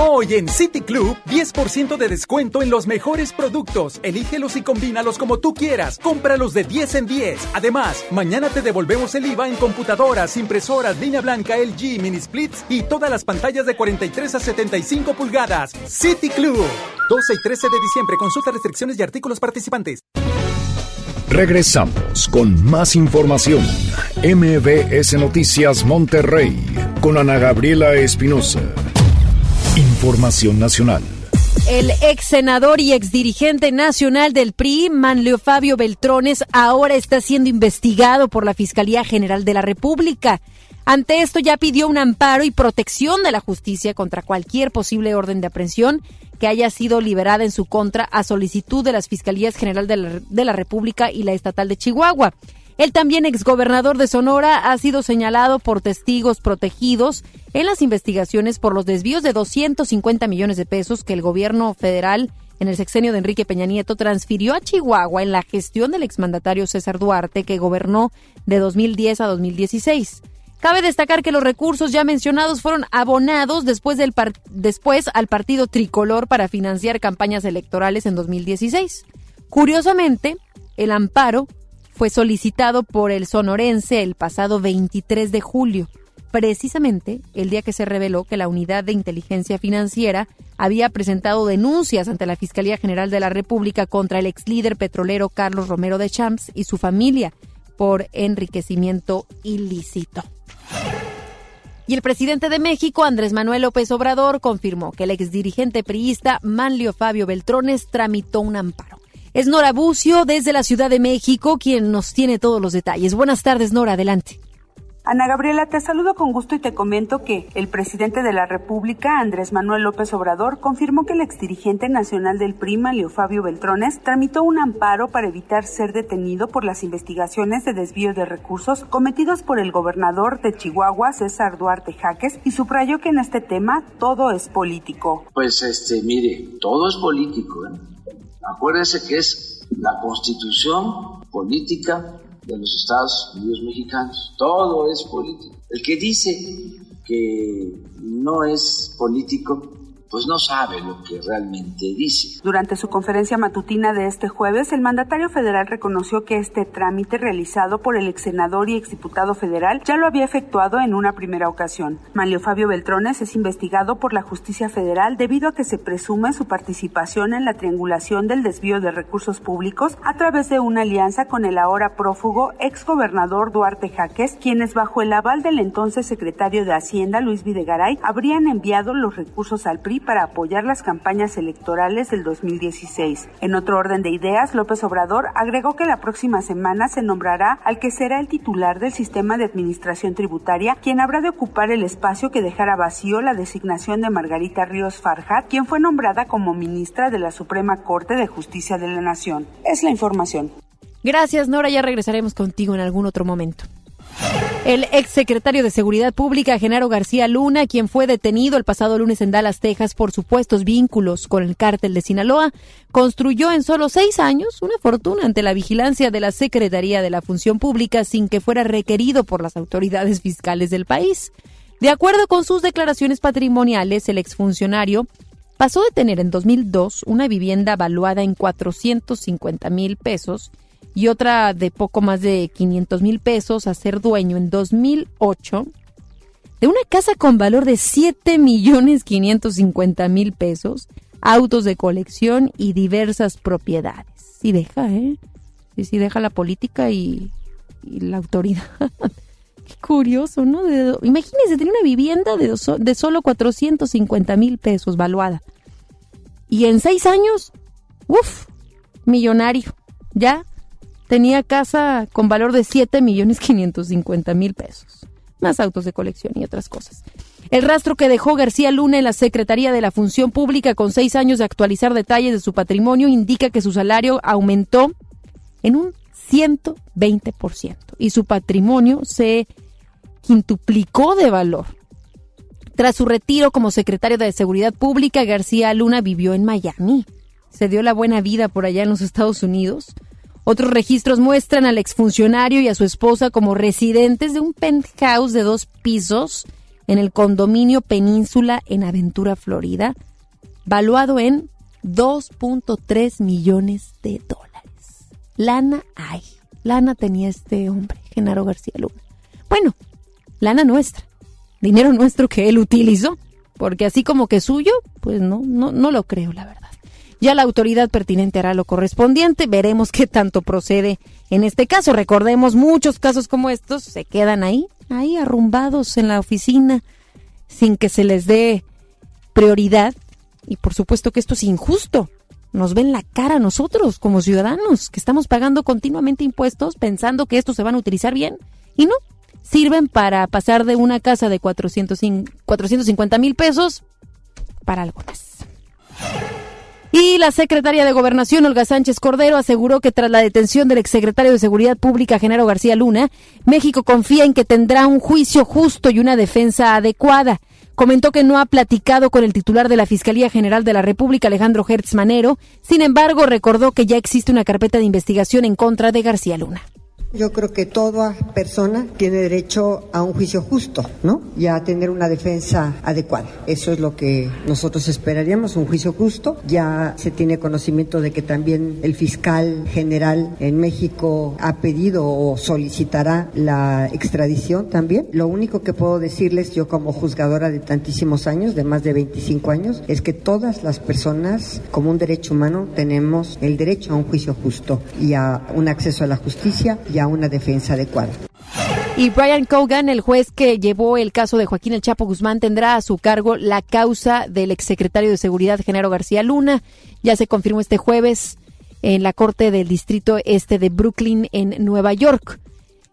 Hoy en City Club, 10% de descuento en los mejores productos. Elígelos y combínalos como tú quieras. Cómpralos de 10 en 10. Además, mañana te devolvemos el IVA en computadoras, impresoras, línea blanca, LG, mini splits y todas las pantallas de 43 a 75 pulgadas. City Club. 12 y 13 de diciembre. Consulta restricciones y artículos participantes. Regresamos con más información. MBS Noticias Monterrey con Ana Gabriela Espinosa. Información nacional. El ex senador y ex dirigente nacional del PRI, Manlio Fabio Beltrones, ahora está siendo investigado por la Fiscalía General de la República. Ante esto ya pidió un amparo y protección de la justicia contra cualquier posible orden de aprehensión que haya sido liberada en su contra a solicitud de las Fiscalías General de la, de la República y la Estatal de Chihuahua. El también exgobernador de Sonora ha sido señalado por testigos protegidos en las investigaciones por los desvíos de 250 millones de pesos que el gobierno federal en el sexenio de Enrique Peña Nieto transfirió a Chihuahua en la gestión del exmandatario César Duarte, que gobernó de 2010 a 2016. Cabe destacar que los recursos ya mencionados fueron abonados después, del después al partido tricolor para financiar campañas electorales en 2016. Curiosamente, el amparo fue solicitado por el sonorense el pasado 23 de julio, precisamente el día que se reveló que la Unidad de Inteligencia Financiera había presentado denuncias ante la Fiscalía General de la República contra el ex líder petrolero Carlos Romero de Champs y su familia por enriquecimiento ilícito. Y el presidente de México, Andrés Manuel López Obrador, confirmó que el exdirigente priista Manlio Fabio Beltrones tramitó un amparo. Es Nora Bucio desde la Ciudad de México quien nos tiene todos los detalles. Buenas tardes, Nora, adelante. Ana Gabriela, te saludo con gusto y te comento que el presidente de la República, Andrés Manuel López Obrador, confirmó que el exdirigente nacional del PRIMA, Leo Fabio Beltrones, tramitó un amparo para evitar ser detenido por las investigaciones de desvío de recursos cometidos por el gobernador de Chihuahua, César Duarte Jaques, y subrayó que en este tema todo es político. Pues este, mire, todo es político. ¿eh? Acuérdese que es la constitución política de los Estados Unidos mexicanos. Todo es político. El que dice que no es político pues no sabe lo que realmente dice. Durante su conferencia matutina de este jueves, el mandatario federal reconoció que este trámite realizado por el ex senador y exdiputado federal ya lo había efectuado en una primera ocasión. Manlio Fabio Beltrones es investigado por la justicia federal debido a que se presume su participación en la triangulación del desvío de recursos públicos a través de una alianza con el ahora prófugo exgobernador Duarte Jaques, quienes bajo el aval del entonces secretario de Hacienda Luis Videgaray habrían enviado los recursos al PRI para apoyar las campañas electorales del 2016. En otro orden de ideas, López Obrador agregó que la próxima semana se nombrará al que será el titular del sistema de administración tributaria, quien habrá de ocupar el espacio que dejara vacío la designación de Margarita Ríos Farjat, quien fue nombrada como ministra de la Suprema Corte de Justicia de la Nación. Es la información. Gracias, Nora. Ya regresaremos contigo en algún otro momento. El exsecretario de Seguridad Pública, Genaro García Luna, quien fue detenido el pasado lunes en Dallas, Texas, por supuestos vínculos con el cártel de Sinaloa, construyó en solo seis años una fortuna ante la vigilancia de la Secretaría de la Función Pública sin que fuera requerido por las autoridades fiscales del país. De acuerdo con sus declaraciones patrimoniales, el exfuncionario pasó de tener en 2002 una vivienda valuada en 450 mil pesos y otra de poco más de 500 mil pesos a ser dueño en 2008 de una casa con valor de 7 millones 550 mil pesos, autos de colección y diversas propiedades. Sí deja, ¿eh? Sí, sí deja la política y, la autoridad. Qué curioso, ¿no? De, imagínense, tenía una vivienda de, de solo 450 mil pesos valuada. Y en seis años, uff, millonario. Ya tenía casa con valor de 7 millones 550 mil pesos, más autos de colección y otras cosas. El rastro que dejó García Luna en la Secretaría de la Función Pública con seis años de actualizar detalles de su patrimonio indica que su salario aumentó en un 120% y su patrimonio se quintuplicó de valor. Tras su retiro como secretario de Seguridad Pública, García Luna vivió en Miami. Se dio la buena vida por allá en los Estados Unidos otros registros muestran al exfuncionario y a su esposa como residentes de un penthouse de dos pisos en el condominio Península en Aventura, Florida, valuado en 2.3 millones de dólares. Lana hay. Lana tenía este hombre, Genaro García Luna. Bueno, lana nuestra. Dinero nuestro que él utilizó. Porque así como que suyo, pues no, no, no lo creo, la verdad. Ya la autoridad pertinente hará lo correspondiente, veremos qué tanto procede en este caso. Recordemos, muchos casos como estos se quedan ahí, ahí arrumbados en la oficina, sin que se les dé prioridad. Y por supuesto que esto es injusto. Nos ven la cara a nosotros como ciudadanos, que estamos pagando continuamente impuestos pensando que estos se van a utilizar bien. Y no, sirven para pasar de una casa de 450 mil pesos para algo más. Y la secretaria de Gobernación, Olga Sánchez Cordero, aseguró que tras la detención del exsecretario de Seguridad Pública, Genaro García Luna, México confía en que tendrá un juicio justo y una defensa adecuada. Comentó que no ha platicado con el titular de la Fiscalía General de la República, Alejandro Hertz Manero. Sin embargo, recordó que ya existe una carpeta de investigación en contra de García Luna. Yo creo que toda persona tiene derecho a un juicio justo, ¿no? Y a tener una defensa adecuada. Eso es lo que nosotros esperaríamos, un juicio justo. Ya se tiene conocimiento de que también el fiscal general en México ha pedido o solicitará la extradición también. Lo único que puedo decirles yo como juzgadora de tantísimos años, de más de 25 años, es que todas las personas como un derecho humano tenemos el derecho a un juicio justo y a un acceso a la justicia una defensa adecuada. Y Brian Cogan, el juez que llevó el caso de Joaquín El Chapo Guzmán, tendrá a su cargo la causa del exsecretario de Seguridad, Genaro García Luna. Ya se confirmó este jueves en la Corte del Distrito Este de Brooklyn, en Nueva York.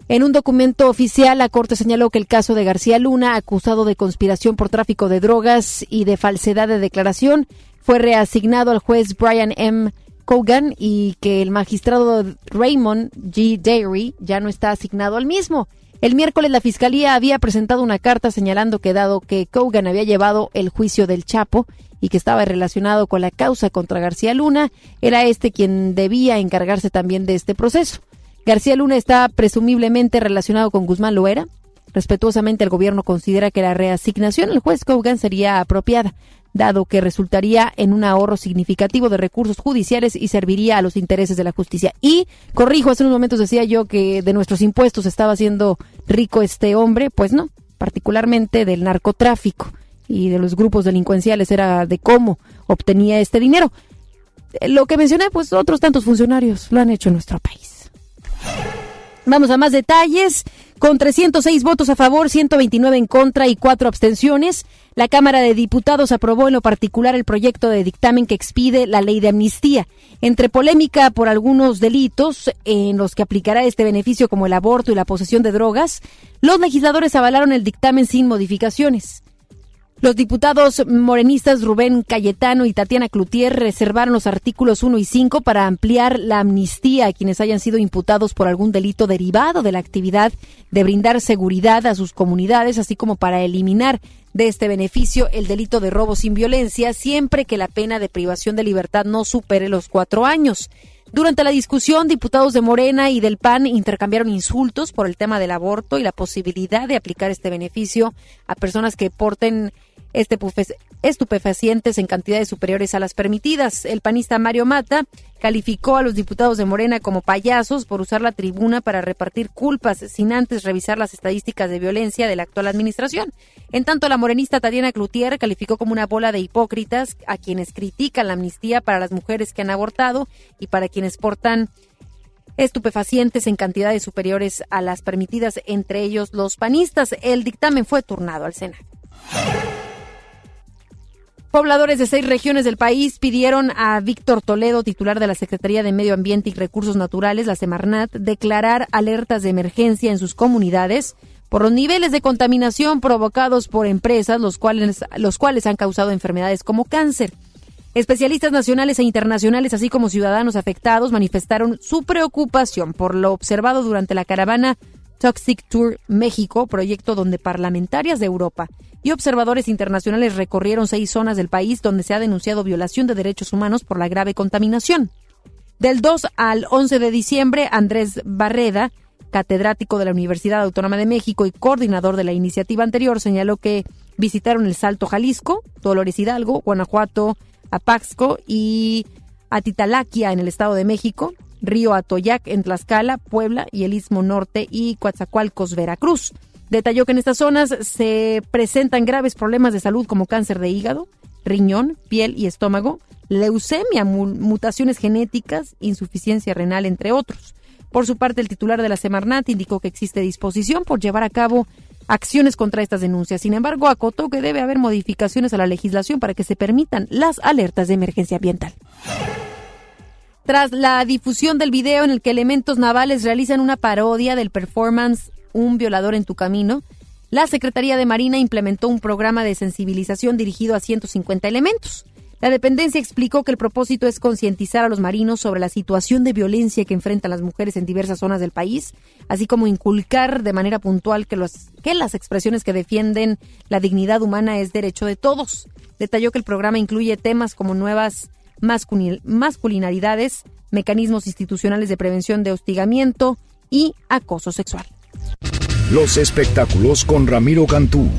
En un documento oficial, la Corte señaló que el caso de García Luna, acusado de conspiración por tráfico de drogas y de falsedad de declaración, fue reasignado al juez Brian M. Cogan y que el magistrado Raymond G. Dairy ya no está asignado al mismo. El miércoles la Fiscalía había presentado una carta señalando que dado que Cogan había llevado el juicio del Chapo y que estaba relacionado con la causa contra García Luna, era este quien debía encargarse también de este proceso. García Luna está presumiblemente relacionado con Guzmán Loera. Respetuosamente el gobierno considera que la reasignación al juez Cogan sería apropiada dado que resultaría en un ahorro significativo de recursos judiciales y serviría a los intereses de la justicia. Y, corrijo, hace unos momentos decía yo que de nuestros impuestos estaba haciendo rico este hombre, pues no, particularmente del narcotráfico y de los grupos delincuenciales era de cómo obtenía este dinero. Lo que mencioné, pues otros tantos funcionarios lo han hecho en nuestro país. Vamos a más detalles. Con 306 votos a favor, 129 en contra y cuatro abstenciones, la Cámara de Diputados aprobó en lo particular el proyecto de dictamen que expide la ley de amnistía. Entre polémica por algunos delitos en los que aplicará este beneficio como el aborto y la posesión de drogas, los legisladores avalaron el dictamen sin modificaciones. Los diputados morenistas Rubén Cayetano y Tatiana Cloutier reservaron los artículos 1 y 5 para ampliar la amnistía a quienes hayan sido imputados por algún delito derivado de la actividad de brindar seguridad a sus comunidades, así como para eliminar de este beneficio el delito de robo sin violencia, siempre que la pena de privación de libertad no supere los cuatro años. Durante la discusión, diputados de Morena y del PAN intercambiaron insultos por el tema del aborto y la posibilidad de aplicar este beneficio a personas que porten estupefacientes en cantidades superiores a las permitidas. El panista Mario Mata calificó a los diputados de Morena como payasos por usar la tribuna para repartir culpas sin antes revisar las estadísticas de violencia de la actual administración. En tanto, la morenista Tatiana Cloutier calificó como una bola de hipócritas a quienes critican la amnistía para las mujeres que han abortado y para quienes portan estupefacientes en cantidades superiores a las permitidas, entre ellos los panistas. El dictamen fue turnado al Senado. Pobladores de seis regiones del país pidieron a Víctor Toledo, titular de la Secretaría de Medio Ambiente y Recursos Naturales, la Semarnat, declarar alertas de emergencia en sus comunidades por los niveles de contaminación provocados por empresas, los cuales, los cuales han causado enfermedades como cáncer. Especialistas nacionales e internacionales, así como ciudadanos afectados, manifestaron su preocupación por lo observado durante la caravana Toxic Tour México, proyecto donde parlamentarias de Europa y observadores internacionales recorrieron seis zonas del país donde se ha denunciado violación de derechos humanos por la grave contaminación. Del 2 al 11 de diciembre, Andrés Barreda, catedrático de la Universidad Autónoma de México y coordinador de la iniciativa anterior, señaló que visitaron el Salto Jalisco, Dolores Hidalgo, Guanajuato, Apaxco y Atitalaquia en el Estado de México, Río Atoyac en Tlaxcala, Puebla y el Istmo Norte y Coatzacoalcos, Veracruz. Detalló que en estas zonas se presentan graves problemas de salud como cáncer de hígado, riñón, piel y estómago, leucemia, mutaciones genéticas, insuficiencia renal, entre otros. Por su parte, el titular de la Semarnat indicó que existe disposición por llevar a cabo acciones contra estas denuncias. Sin embargo, acotó que debe haber modificaciones a la legislación para que se permitan las alertas de emergencia ambiental. Tras la difusión del video en el que elementos navales realizan una parodia del performance Un violador en tu camino, la Secretaría de Marina implementó un programa de sensibilización dirigido a 150 elementos. La dependencia explicó que el propósito es concientizar a los marinos sobre la situación de violencia que enfrentan las mujeres en diversas zonas del país, así como inculcar de manera puntual que, los, que las expresiones que defienden la dignidad humana es derecho de todos. Detalló que el programa incluye temas como nuevas masculinaridades, mecanismos institucionales de prevención de hostigamiento y acoso sexual. Los espectáculos con Ramiro Cantú.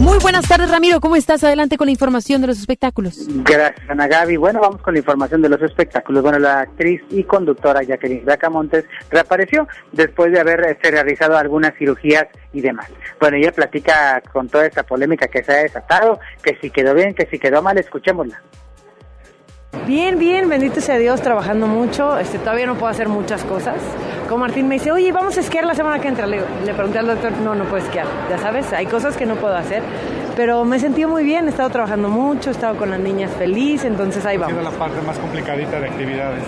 Muy buenas tardes, Ramiro. ¿Cómo estás? Adelante con la información de los espectáculos. Gracias, Ana Gaby. Bueno, vamos con la información de los espectáculos. Bueno, la actriz y conductora Jacqueline Montes reapareció después de haber este, realizado algunas cirugías y demás. Bueno, ella platica con toda esa polémica que se ha desatado, que si quedó bien, que si quedó mal, escuchémosla. Bien, bien, bendito sea Dios, trabajando mucho. Este, todavía no puedo hacer muchas cosas. Como Martín me dice, oye, vamos a esquiar la semana que entra. Le, le pregunté al doctor, no, no puedo esquiar. Ya sabes, hay cosas que no puedo hacer. Pero me he sentido muy bien, he estado trabajando mucho, he estado con las niñas feliz, entonces ahí vamos. ¿Qué la parte más complicadita de actividades?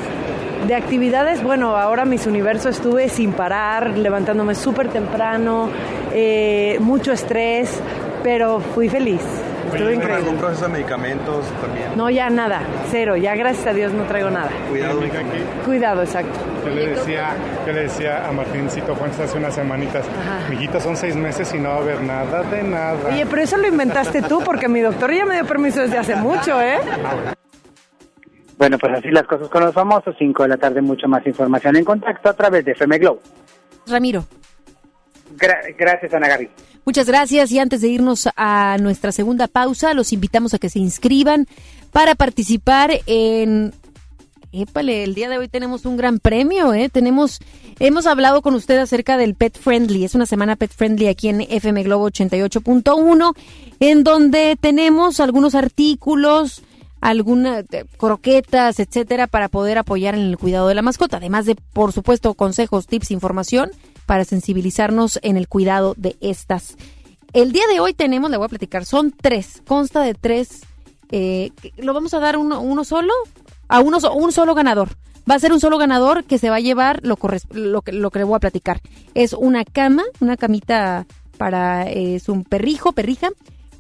De actividades, bueno, ahora mis universos estuve sin parar, levantándome súper temprano, eh, mucho estrés, pero fui feliz. Estuve increíble. algún proceso de medicamentos también? No, ya nada, cero, ya gracias a Dios no traigo nada. Cuidado. Aquí? Cuidado, exacto. Yo le decía, yo le decía a Martíncito Juan hace unas semanitas, mijita, son seis meses y no va a haber nada de nada. Oye, pero eso lo inventaste tú, porque mi doctor ya me dio permiso desde hace mucho, ¿eh? Bueno, pues así las cosas con los famosos. 5 de la tarde, mucho más información en contacto a través de FM Globo. Ramiro. gracias, Ana Gaby. Muchas gracias y antes de irnos a nuestra segunda pausa, los invitamos a que se inscriban para participar en Épale, el día de hoy tenemos un gran premio, ¿eh? Tenemos, hemos hablado con usted acerca del Pet Friendly. Es una semana Pet Friendly aquí en FM Globo 88.1, en donde tenemos algunos artículos, algunas eh, croquetas, etcétera, para poder apoyar en el cuidado de la mascota. Además de, por supuesto, consejos, tips, información para sensibilizarnos en el cuidado de estas. El día de hoy tenemos, le voy a platicar, son tres, consta de tres. Eh, ¿Lo vamos a dar uno, uno solo? A uno, un solo ganador. Va a ser un solo ganador que se va a llevar lo, lo, que, lo que le voy a platicar. Es una cama, una camita para es un perrijo, perrija,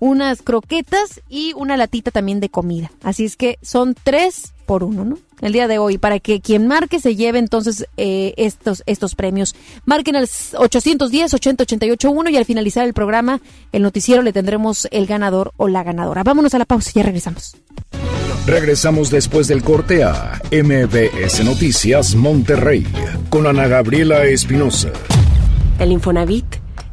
unas croquetas y una latita también de comida. Así es que son tres por uno, ¿no? El día de hoy, para que quien marque se lleve entonces eh, estos, estos premios. Marquen al 810 80881 y al finalizar el programa, el noticiero, le tendremos el ganador o la ganadora. Vámonos a la pausa y ya regresamos. Regresamos después del corte a MBS Noticias Monterrey con Ana Gabriela Espinosa. El Infonavit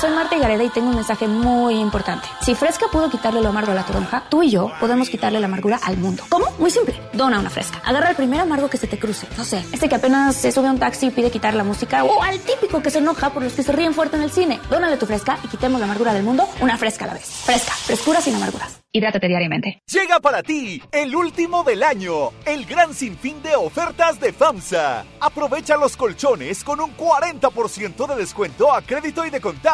Soy Marta Gareda y tengo un mensaje muy importante. Si Fresca pudo quitarle lo amargo a la toronja, tú y yo podemos quitarle la amargura al mundo. ¿Cómo? Muy simple. Dona una Fresca. Agarra el primer amargo que se te cruce. No sé, este que apenas se sube a un taxi y pide quitar la música o al típico que se enoja por los que se ríen fuerte en el cine. Dónale tu Fresca y quitemos la amargura del mundo una Fresca a la vez. Fresca. Frescura sin amarguras. Hidrátate diariamente. Llega para ti el último del año, el gran sinfín de ofertas de FAMSA. Aprovecha los colchones con un 40% de descuento a crédito y de contado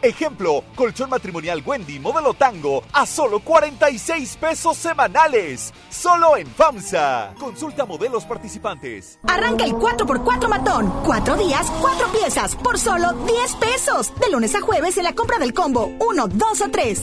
Ejemplo, colchón matrimonial Wendy modelo tango a solo 46 pesos semanales. Solo en FAMSA. Consulta modelos participantes. Arranca el 4x4 matón. Cuatro días, cuatro piezas, por solo 10 pesos. De lunes a jueves en la compra del combo 1, 2 o 3.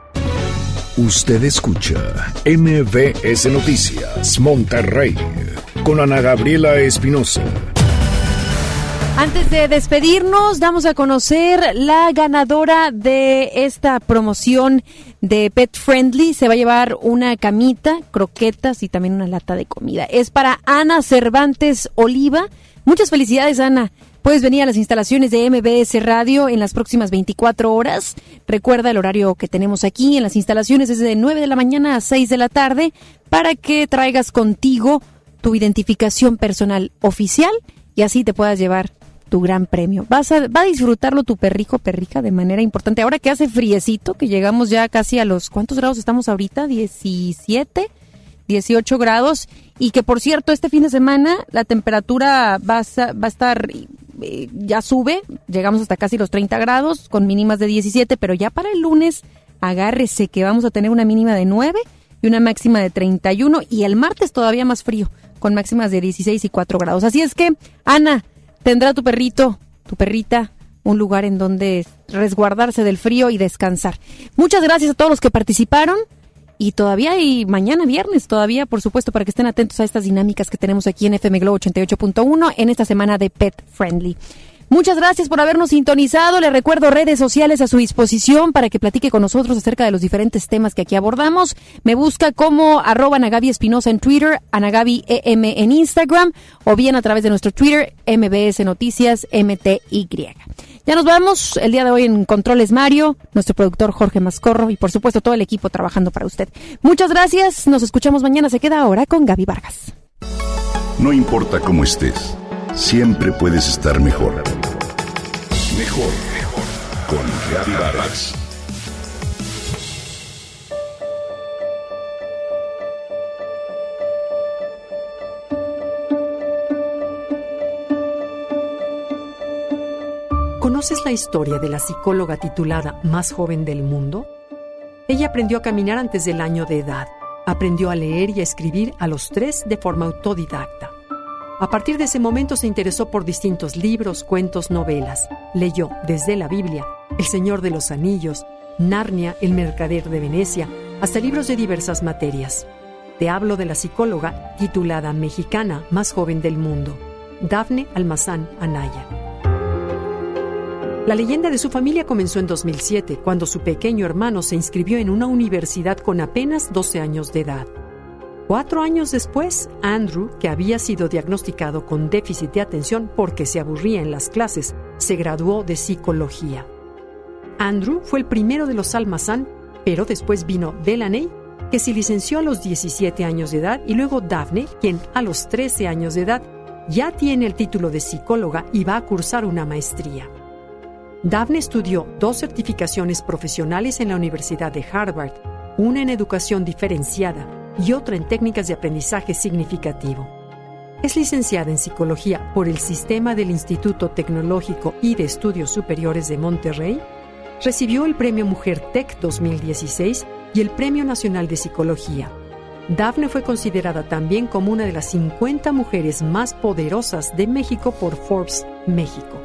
Usted escucha MBS Noticias Monterrey con Ana Gabriela Espinosa. Antes de despedirnos, damos a conocer la ganadora de esta promoción de Pet Friendly. Se va a llevar una camita, croquetas y también una lata de comida. Es para Ana Cervantes Oliva. Muchas felicidades, Ana. Puedes venir a las instalaciones de MBS Radio en las próximas 24 horas. Recuerda el horario que tenemos aquí en las instalaciones es de 9 de la mañana a 6 de la tarde para que traigas contigo tu identificación personal oficial y así te puedas llevar tu gran premio. Vas a, va a disfrutarlo tu perrijo, perrija de manera importante. Ahora que hace friecito, que llegamos ya casi a los, ¿cuántos grados estamos ahorita? 17, 18 grados. Y que por cierto, este fin de semana la temperatura va a, va a estar ya sube, llegamos hasta casi los 30 grados con mínimas de 17, pero ya para el lunes agárrese que vamos a tener una mínima de 9 y una máxima de 31 y el martes todavía más frío, con máximas de 16 y 4 grados. Así es que, Ana, tendrá tu perrito, tu perrita, un lugar en donde resguardarse del frío y descansar. Muchas gracias a todos los que participaron. Y todavía y mañana viernes, todavía, por supuesto, para que estén atentos a estas dinámicas que tenemos aquí en FM Globo 88.1 en esta semana de Pet Friendly. Muchas gracias por habernos sintonizado. Le recuerdo redes sociales a su disposición para que platique con nosotros acerca de los diferentes temas que aquí abordamos. Me busca como arroba Anagabi Espinosa en Twitter, Anagabi EM en Instagram o bien a través de nuestro Twitter, MBS Noticias MTY. Ya nos vamos. El día de hoy en Controles Mario, nuestro productor Jorge Mascorro y por supuesto todo el equipo trabajando para usted. Muchas gracias. Nos escuchamos mañana. Se queda ahora con Gaby Vargas. No importa cómo estés, siempre puedes estar mejor. Mejor, mejor. Con Vargas. ¿Conoces la historia de la psicóloga titulada Más joven del mundo? Ella aprendió a caminar antes del año de edad. Aprendió a leer y a escribir a los tres de forma autodidacta. A partir de ese momento se interesó por distintos libros, cuentos, novelas. Leyó desde la Biblia, El Señor de los Anillos, Narnia, El Mercader de Venecia, hasta libros de diversas materias. Te hablo de la psicóloga titulada Mexicana más joven del mundo, Dafne Almazán Anaya. La leyenda de su familia comenzó en 2007, cuando su pequeño hermano se inscribió en una universidad con apenas 12 años de edad. Cuatro años después, Andrew, que había sido diagnosticado con déficit de atención porque se aburría en las clases, se graduó de psicología. Andrew fue el primero de los Almazán, pero después vino Delaney, que se licenció a los 17 años de edad, y luego Daphne, quien a los 13 años de edad ya tiene el título de psicóloga y va a cursar una maestría. Daphne estudió dos certificaciones profesionales en la Universidad de Harvard, una en educación diferenciada y otra en técnicas de aprendizaje significativo. Es licenciada en psicología por el Sistema del Instituto Tecnológico y de Estudios Superiores de Monterrey. Recibió el Premio Mujer Tech 2016 y el Premio Nacional de Psicología. Daphne fue considerada también como una de las 50 mujeres más poderosas de México por Forbes México.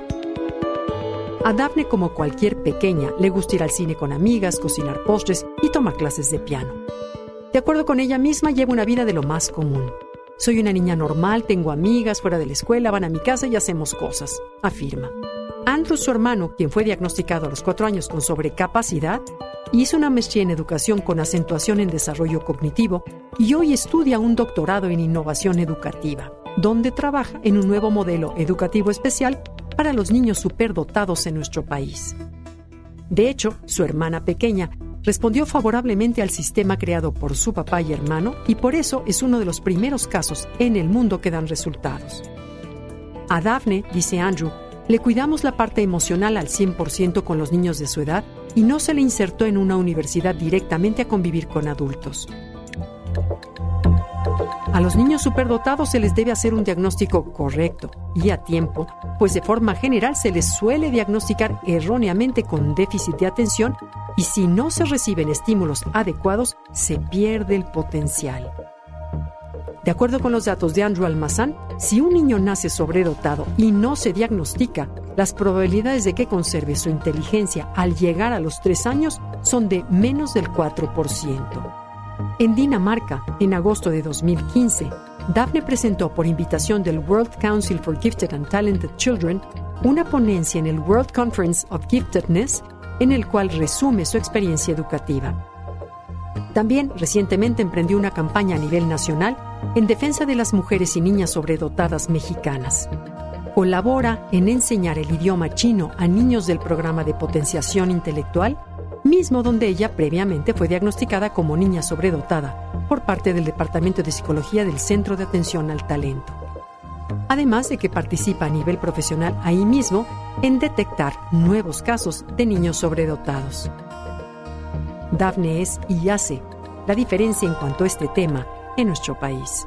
A Daphne, como cualquier pequeña, le gusta ir al cine con amigas, cocinar postres y tomar clases de piano. De acuerdo con ella misma, lleva una vida de lo más común. Soy una niña normal, tengo amigas fuera de la escuela, van a mi casa y hacemos cosas, afirma. Andrew, su hermano, quien fue diagnosticado a los cuatro años con sobrecapacidad, hizo una maestría en educación con acentuación en desarrollo cognitivo y hoy estudia un doctorado en innovación educativa, donde trabaja en un nuevo modelo educativo especial para los niños superdotados en nuestro país. De hecho, su hermana pequeña respondió favorablemente al sistema creado por su papá y hermano y por eso es uno de los primeros casos en el mundo que dan resultados. A Daphne, dice Andrew, le cuidamos la parte emocional al 100% con los niños de su edad y no se le insertó en una universidad directamente a convivir con adultos. A los niños superdotados se les debe hacer un diagnóstico correcto y a tiempo, pues de forma general se les suele diagnosticar erróneamente con déficit de atención y si no se reciben estímulos adecuados, se pierde el potencial. De acuerdo con los datos de Andrew Almazán, si un niño nace sobredotado y no se diagnostica, las probabilidades de que conserve su inteligencia al llegar a los tres años son de menos del 4%. En Dinamarca, en agosto de 2015, Daphne presentó por invitación del World Council for Gifted and Talented Children una ponencia en el World Conference of Giftedness en el cual resume su experiencia educativa. También recientemente emprendió una campaña a nivel nacional en defensa de las mujeres y niñas sobredotadas mexicanas. Colabora en enseñar el idioma chino a niños del programa de potenciación intelectual mismo donde ella previamente fue diagnosticada como niña sobredotada por parte del Departamento de Psicología del Centro de Atención al Talento. Además de que participa a nivel profesional ahí mismo en detectar nuevos casos de niños sobredotados. Daphne es y hace la diferencia en cuanto a este tema en nuestro país.